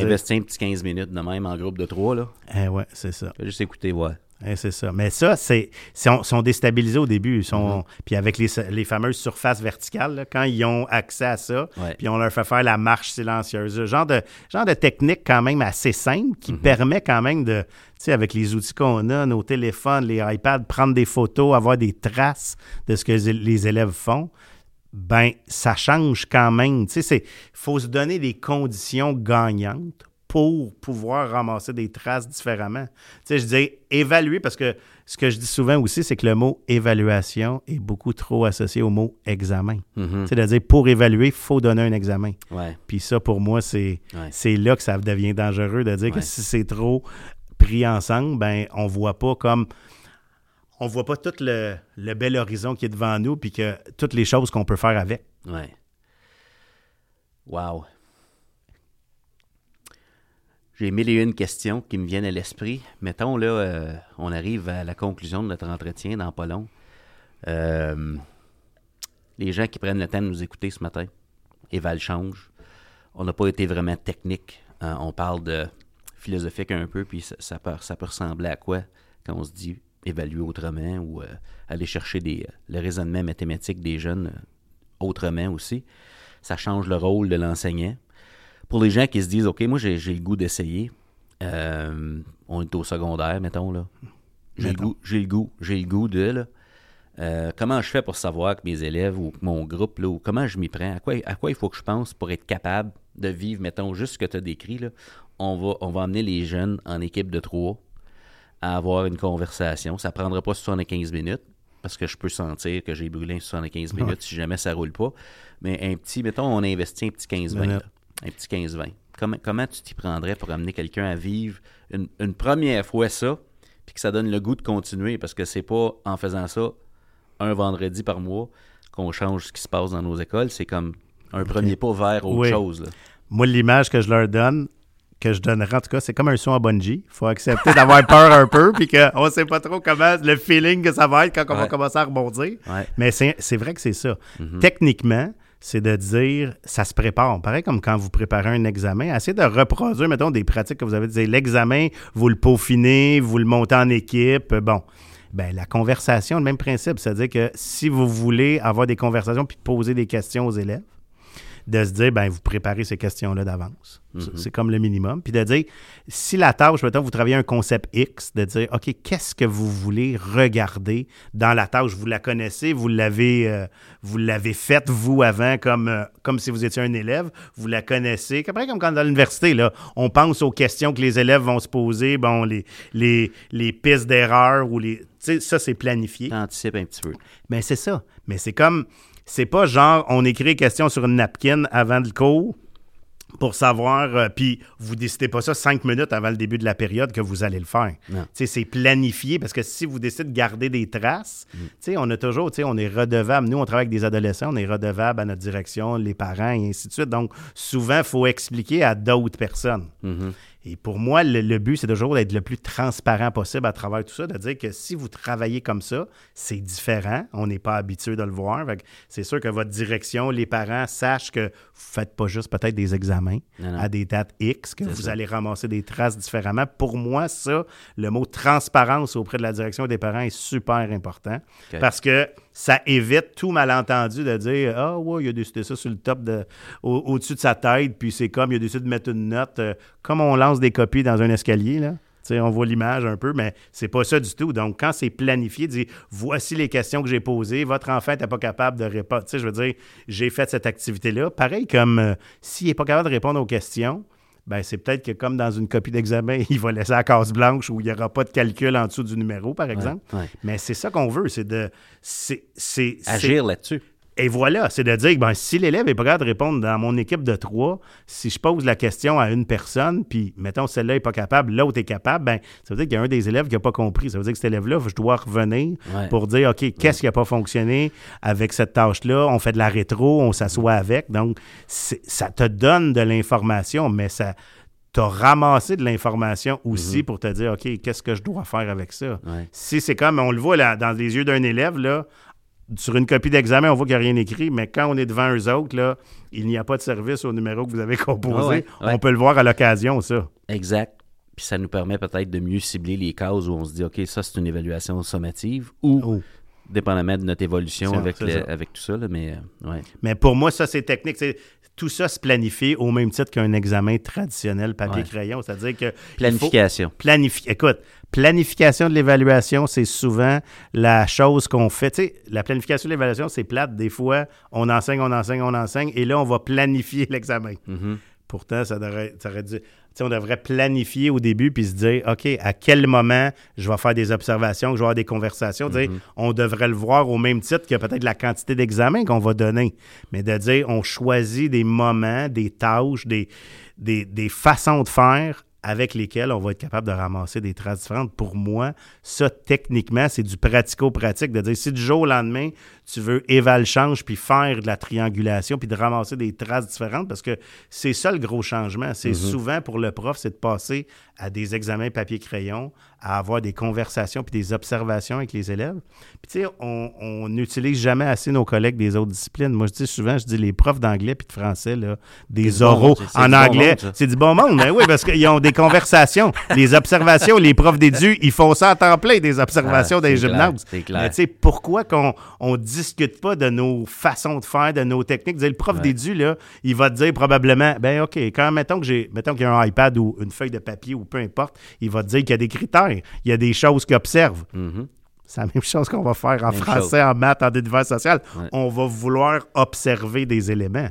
T'investis un petit 15 minutes de même en groupe de trois. Là. Eh ouais, c'est ça. Fais juste écouter, ouais. Eh, c'est ça. Mais ça, c'est sont, sont déstabilisés au début. Ils sont, Puis avec les, les fameuses surfaces verticales, là, quand ils ont accès à ça, Ouais. puis on leur fait faire la marche silencieuse. Genre de, genre de technique quand même assez simple qui permet quand même de, tu sais, avec les outils qu'on a, nos téléphones, les iPads, prendre des photos, avoir des traces de ce que les élèves font. Ben, ça change quand même. Tu sais, il faut se donner des conditions gagnantes pour pouvoir ramasser des traces différemment. Tu sais, je dis évaluer parce que ce que je dis souvent aussi, c'est que le mot évaluation est beaucoup trop associé au mot examen. C'est-à-dire, pour évaluer, il faut donner un examen. Ouais. Puis ça, pour moi, c'est Ouais. là que ça devient dangereux de dire que si c'est trop pris ensemble, ben on voit pas comme on voit pas tout le, bel horizon qui est devant nous, puis que toutes les choses qu'on peut faire avec. Ouais. Wow. J'ai mille et une questions qui me viennent à l'esprit. Mettons, là, euh, on arrive à la conclusion de notre entretien dans pas long. Euh, les gens qui prennent le temps de nous écouter ce matin, Eval Change, on n'a pas été vraiment technique. Euh, on parle de philosophique un peu, puis ça, peut, ça peut ressembler à quoi quand on se dit évaluer autrement ou euh, aller chercher des, le raisonnement mathématique des jeunes euh, autrement aussi. Ça change le rôle de l'enseignant. Pour les gens qui se disent, OK, moi j'ai le goût d'essayer, euh, on est au secondaire, mettons, là. J'ai le goût, j'ai le goût, j'ai le goût de, là. Euh, comment je fais pour savoir que mes élèves ou que mon groupe, là, ou comment je m'y prends, à quoi, à quoi il faut que je pense pour être capable de vivre, mettons, juste ce que tu as décrit, là? On va, on va amener les jeunes en équipe de trois à avoir une conversation. Ça prendra pas 75 minutes, parce que je peux sentir que j'ai brûlé en 75 minutes si jamais ça roule pas. Mais un petit, mettons, on investit un petit 15-20. Un petit 15-20. Comment, comment tu t'y prendrais pour amener quelqu'un à vivre une, une, première fois ça, puis que ça donne le goût de continuer, parce que c'est pas en faisant ça un vendredi par mois qu'on change ce qui se passe dans nos écoles. C'est comme un okay. premier pas vers autre oui. chose. Là. Moi, l'image que je leur donne, que je donnerais, en tout cas, c'est comme un son à bungee. Il faut accepter d'avoir peur un peu, puis qu'on ne sait pas trop comment, le feeling que ça va être quand on Ouais. va commencer à rebondir. Ouais. Mais c'est vrai que c'est ça. Mhm. Techniquement, c'est de dire, ça se prépare. Pareil comme quand vous préparez un examen, essayez de reproduire, mettons, des pratiques que vous avez dit. L'examen, vous le peaufinez, vous le montez en équipe. Bon. Ben, la conversation, le même principe. C'est-à-dire que si vous voulez avoir des conversations puis poser des questions aux élèves, de se dire, ben, vous préparez ces questions-là d'avance. Mhm. C'est comme le minimum. Puis de dire, si la tâche, mettons, vous travaillez un concept X, de dire, OK, qu'est-ce que vous voulez regarder dans la tâche? Vous la connaissez, vous l'avez euh, vous l'avez faite, vous, avant, comme, euh, comme si vous étiez un élève. Vous la connaissez. Après, comme quand dans l'université, là, on pense aux questions que les élèves vont se poser, bon, les, les, les pistes d'erreur ou les... Tu sais, ça, c'est planifié. T'anticipes un petit peu. Mais c'est ça. Mais c'est comme. C'est pas genre on écrit les questions sur une napkin avant le cours pour savoir, euh, puis vous décidez pas ça cinq minutes avant le début de la période que vous allez le faire. C'est planifié parce que si vous décidez de garder des traces, Mm. on a toujours, on est redevable. Nous, on travaille avec des adolescents, on est redevable à notre direction, les parents et ainsi de suite. Donc, souvent, il faut expliquer à d'autres personnes. Mhm. Et pour moi, le, le but, c'est toujours d'être le plus transparent possible à travers tout ça, de dire que si vous travaillez comme ça, c'est différent. On n'est pas habitué de le voir. C'est sûr que votre direction, les parents sachent que vous ne faites pas juste peut-être des examens Non, non. à des dates X, que vous ça. allez ramasser des traces différemment. Pour moi, ça, le mot transparence auprès de la direction et des parents est super important parce que ça évite tout malentendu de dire Ah, ouais, il a décidé ça sur le top, de, au- au-dessus de sa tête, puis c'est comme il a décidé de mettre une note, euh, comme on lance des copies dans un escalier, là. On voit l'image un peu, mais c'est pas ça du tout. Donc, quand c'est planifié, dire voici les questions que j'ai posées, votre enfant n'était pas capable de répondre. Je veux dire, j'ai fait cette activité-là. Pareil comme euh, s'il n'est pas capable de répondre aux questions, ben c'est peut-être que comme dans une copie d'examen, il va laisser la case blanche où il n'y aura pas de calcul en dessous du numéro, par exemple. ouais. Mais c'est ça qu'on veut, c'est de. c'est- Agir là-dessus. Et voilà, c'est de dire que ben, si l'élève est pas capable de répondre dans mon équipe de trois, si je pose la question à une personne, puis mettons celle-là n'est pas capable, l'autre est capable, ben, ça veut dire qu'il y a un des élèves qui n'a pas compris. Ça veut dire que cet élève-là, je dois revenir Ouais. pour dire OK, qu'est-ce qui n'a pas fonctionné avec cette tâche-là? On fait de la rétro, on s'assoit avec. Donc, ça te donne de l'information, mais ça t'as ramassé de l'information aussi pour te dire OK, qu'est-ce que je dois faire avec ça? Ouais. Si c'est comme, on le voit là, dans les yeux d'un élève, là, sur une copie d'examen, on voit qu'il n'y a rien écrit, mais quand on est devant eux autres, là, il n'y a pas de service au numéro que vous avez composé. Ah ouais, ouais. On peut le voir à l'occasion, ça. Exact. Puis ça nous permet peut-être de mieux cibler les cases où on se dit, OK, ça, c'est une évaluation sommative ou, Oh. dépendamment de notre évolution avec, le- avec tout ça. là, mais euh, ouais. Mais pour moi, ça, c'est technique. Tout ça se planifie au même titre qu'un examen traditionnel papier-crayon. C'est-à-dire que. Planification. Planifi- Écoute, planification de l'évaluation, c'est souvent la chose qu'on fait. Tu sais, la planification de l'évaluation, c'est plate. Des fois, on enseigne, on enseigne, on enseigne, et là, on va planifier l'examen. Mhm. Pourtant, ça devrait, ça aurait dû- tu sais, on devrait planifier au début puis se dire, OK, à quel moment je vais faire des observations, que je vais avoir des conversations. Dire, on devrait le voir au même titre que peut-être la quantité d'examens qu'on va donner. Mais de dire, on choisit des moments, des tâches, des, des, des façons de faire avec lesquels on va être capable de ramasser des traces différentes. Pour moi, ça, techniquement, c'est du pratico-pratique, de dire si du jour au lendemain, tu veux éval change puis faire de la triangulation puis de ramasser des traces différentes, parce que c'est ça le gros changement. C'est souvent pour le prof, c'est de passer à des examens papier-crayon, à avoir des conversations puis des observations avec les élèves. Puis tu sais, on n'utilise jamais assez nos collègues des autres disciplines. Moi, je dis souvent, je dis les profs d'anglais puis de français, là, des oraux en anglais, c'est du bon monde. Mais oui, parce qu'ils ont des conversations, les observations, les profs d'édu, ils font ça en temps plein, des observations Ah, des gymnases. clair, c'est clair. Mais tu sais, pourquoi qu'on on discute pas de nos façons de faire, de nos techniques? Le prof Ouais. d'édu, là, il va te dire probablement, ben OK, quand mettons que j'ai, mettons qu'il y a un iPad ou une feuille de papier ou peu importe, il va te dire qu'il y a des critères, il y a des choses qu'il observe. Mhm. C'est la même chose qu'on va faire en Même français, en maths, en univers social. Ouais. On va vouloir observer des éléments.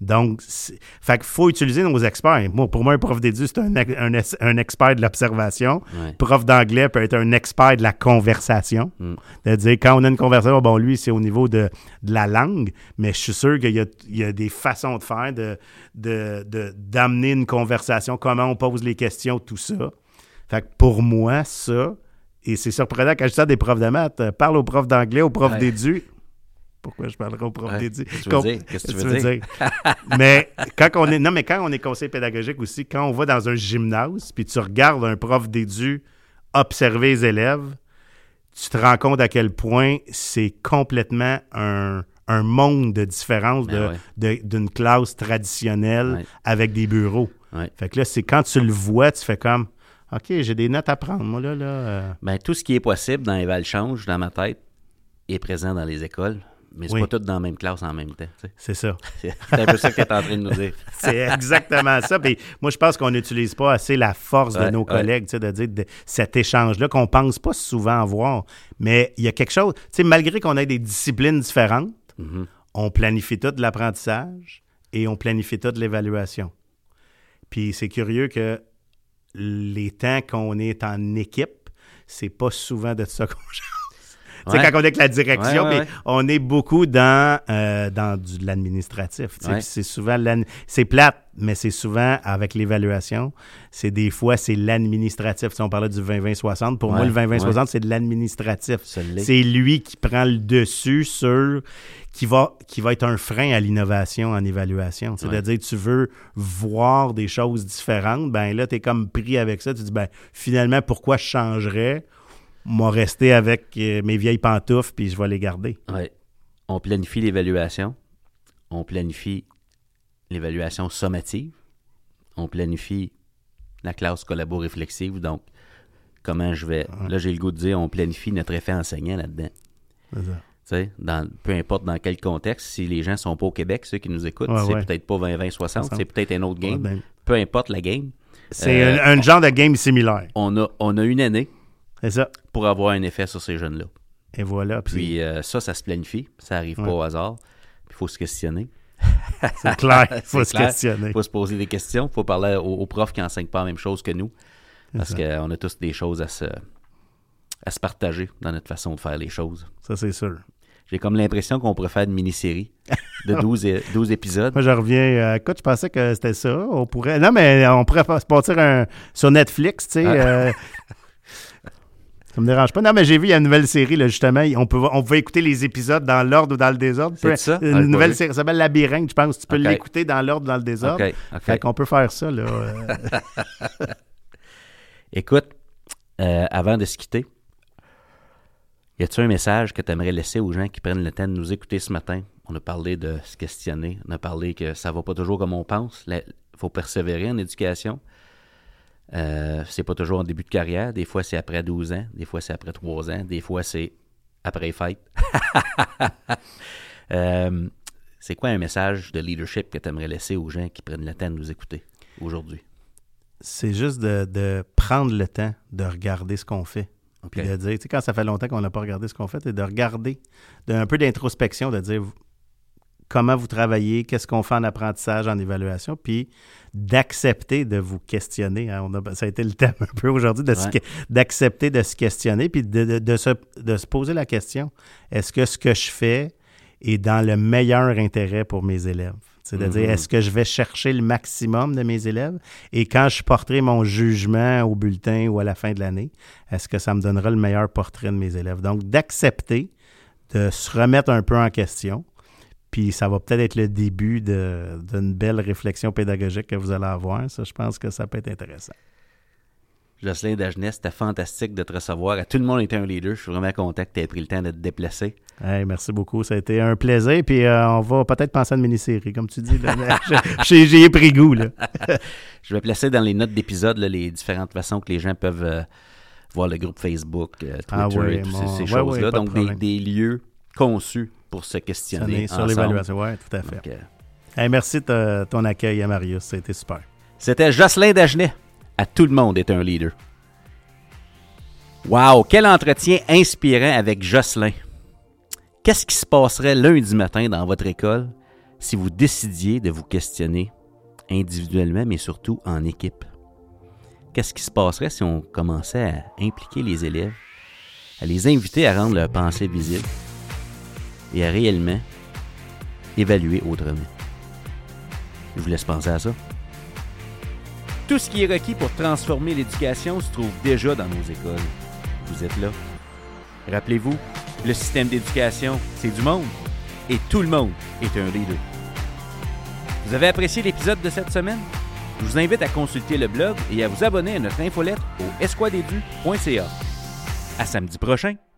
Donc, fait qu'il faut utiliser nos experts. Moi, pour moi, un prof d'édu, c'est un, un un expert de l'observation. Ouais. Prof d'anglais peut être un expert de la conversation. Mm. C'est-à-dire, quand on a une conversation, bon, lui, c'est au niveau de, de la langue, mais je suis sûr qu'il y y a des façons de faire, de, de, de- d'amener une conversation, comment on pose les questions, tout ça. Fait que pour moi, ça, et c'est surprenant quand je dis ça des profs de maths, parle aux profs d'anglais, aux profs Ouais. d'édu. Pourquoi je parlerai aux profs Ouais. d'édu? Qu'est-ce que tu veux dire? Qu'est-ce que tu veux dire? mais quand on est non mais quand on est conseiller pédagogique aussi, quand on va dans un gymnase puis tu regardes un prof d'édu observer les élèves, tu te rends compte à quel point c'est complètement un, un monde de différence de- Ben ouais. de- d'une classe traditionnelle Ouais. avec des bureaux. Fait que là, c'est quand tu le vois, tu fais comme OK, j'ai des notes à prendre, moi là. là euh. Ben, tout ce qui est possible dans les Val Change, dans ma tête, est présent dans les écoles, mais c'est Oui. pas tout dans la même classe en même temps. tu sais. C'est ça. C'est un peu ça que tu es en train de nous dire. C'est exactement ça. Puis moi, je pense qu'on n'utilise pas assez la force de nos ouais. collègues, tu sais, de dire de cet échange-là qu'on pense pas souvent voir. Mais il y a quelque chose, tu sais, malgré qu'on ait des disciplines différentes, Mhm. on planifie tout de l'apprentissage et on planifie tout de l'évaluation. Puis c'est curieux que les temps qu'on est en équipe, c'est pas souvent de ça qu'on change. Tu sais, quand on est avec la direction, mais on est beaucoup dans, euh, dans du, de l'administratif. C'est souvent c'est plate, mais c'est souvent avec l'évaluation. C'est des fois c'est l'administratif. Sais, on parlait du 20-20-60. Pour moi, le 20-20-60, ouais. c'est de l'administratif. C'est lui qui prend le dessus sur qui va, qui va être un frein à l'innovation en évaluation. C'est-à-dire, tu veux voir des choses différentes, ben là, tu es comme pris avec ça. Tu dis, ben finalement, pourquoi je changerais? Moi, rester avec euh, mes vieilles pantoufles, puis je vais les garder. Ouais. On planifie l'évaluation. On planifie l'évaluation sommative. On planifie la classe collabo-réflexive. Donc, comment je vais. Là, j'ai le goût de dire, on planifie notre effet enseignant là-dedans. C'est ça. Tu sais, dans, peu importe dans quel contexte, si les gens sont pas au Québec, ceux qui nous écoutent, Ouais, c'est ouais. peut-être pas 20-20-60, c'est peut-être un autre game. Ouais, ben, Peu importe la game. c'est Euh, un, un genre de game similaire. On a, on a une année C'est ça. pour avoir un effet sur ces jeunes-là. Et voilà. Puis Puis euh, ça, ça se planifie. Ça arrive Ouais. pas au hasard. Puis il faut se questionner. c'est clair. Il faut se clair. questionner. Il faut se poser des questions. Il faut parler aux, aux profs qui n'enseignent pas la même chose que nous. Parce qu'on a tous des choses à se, à se partager dans notre façon de faire les choses. Ça, c'est sûr. J'ai comme l'impression qu'on pourrait faire une mini-série de 12, é- 12 épisodes. Moi, je reviens. euh, écoute, je pensais que c'était ça. On pourrait. Non, mais on pourrait se partir un, sur Netflix, tu sais. Ah. euh, ça me dérange pas. Non, mais j'ai vu, il y a une nouvelle série, là, justement. On peut, on peut écouter les épisodes dans l'ordre ou dans le désordre. C'est ça? Ah, Une pas nouvelle série, ça s'appelle Labyrinthe, je pense. Tu peux l'écouter dans l'ordre ou dans le désordre. OK. OK. Fait qu'on peut faire ça, là. Écoute, euh, avant de se quitter, y a-tu un message que tu aimerais laisser aux gens qui prennent le temps de nous écouter ce matin? On a parlé de se questionner, on a parlé que ça va pas toujours comme on pense. Il faut persévérer en éducation. Euh, c'est pas toujours en début de carrière. Des fois, c'est après 12 ans. Des fois, c'est après 3 ans. Des fois, c'est après les fêtes. Euh, c'est quoi un message de leadership que tu aimerais laisser aux gens qui prennent le temps de nous écouter aujourd'hui? c'est juste de, de prendre le temps de regarder ce qu'on fait. Puis de dire, tu sais, quand ça fait longtemps qu'on n'a pas regardé ce qu'on fait, c'est de regarder, de, un peu d'introspection, de dire comment vous travaillez, qu'est-ce qu'on fait en apprentissage, en évaluation, puis d'accepter de vous questionner. hein. On a- ça a été le thème un peu aujourd'hui, de Ouais. d'accepter de se questionner, puis de, de- de se, de se poser la question, est-ce que ce que je fais est dans le meilleur intérêt pour mes élèves? C'est-à-dire, Mhm. est-ce que je vais chercher le maximum de mes élèves? Et quand je porterai mon jugement au bulletin ou à la fin de l'année, est-ce que ça me donnera le meilleur portrait de mes élèves? Donc, d'accepter, de se remettre un peu en question. Puis ça va peut-être être le début d'une belle réflexion pédagogique que vous allez avoir. Ça, je pense que ça peut être intéressant. Jocelyn Dagenet, c'était fantastique de te recevoir. À tout le monde était un leader. Je suis vraiment content que tu aies pris le temps de te déplacer. Hey, merci beaucoup. Ça a été un plaisir. Puis euh, on va peut-être penser à une mini-série, comme tu dis. J'ai j'y ai pris goût. Là. Je vais placer dans les notes d'épisode les différentes façons que les gens peuvent euh, voir le groupe Facebook, euh, Twitter Ah ouais, et toutes ces, mon- ces ouais, choses-là. ouais, pas de Donc, des lieux conçus pour se questionner sur l'évaluation. Oui, tout à fait. Donc, euh, Hey, merci de ton accueil, hein, Marius. Ça a été super. C'était Jocelyn Dagenet. À tout le monde est un leader. Wow, quel entretien inspirant avec Jocelyn. Qu'est-ce qui se passerait lundi matin dans votre école si vous décidiez de vous questionner individuellement, mais surtout en équipe? Qu'est-ce qui se passerait si on commençait à impliquer les élèves, à les inviter à rendre leur pensée visible et à réellement évaluer autrement? Je vous laisse penser à ça. Tout ce qui est requis pour transformer l'éducation se trouve déjà dans nos écoles. Vous êtes là. Rappelez-vous, le système d'éducation, c'est du monde. Et tout le monde est un leader. Vous avez apprécié l'épisode de cette semaine? Je vous invite à consulter le blog et à vous abonner à notre infolettre au esquadedu.ca. À samedi prochain!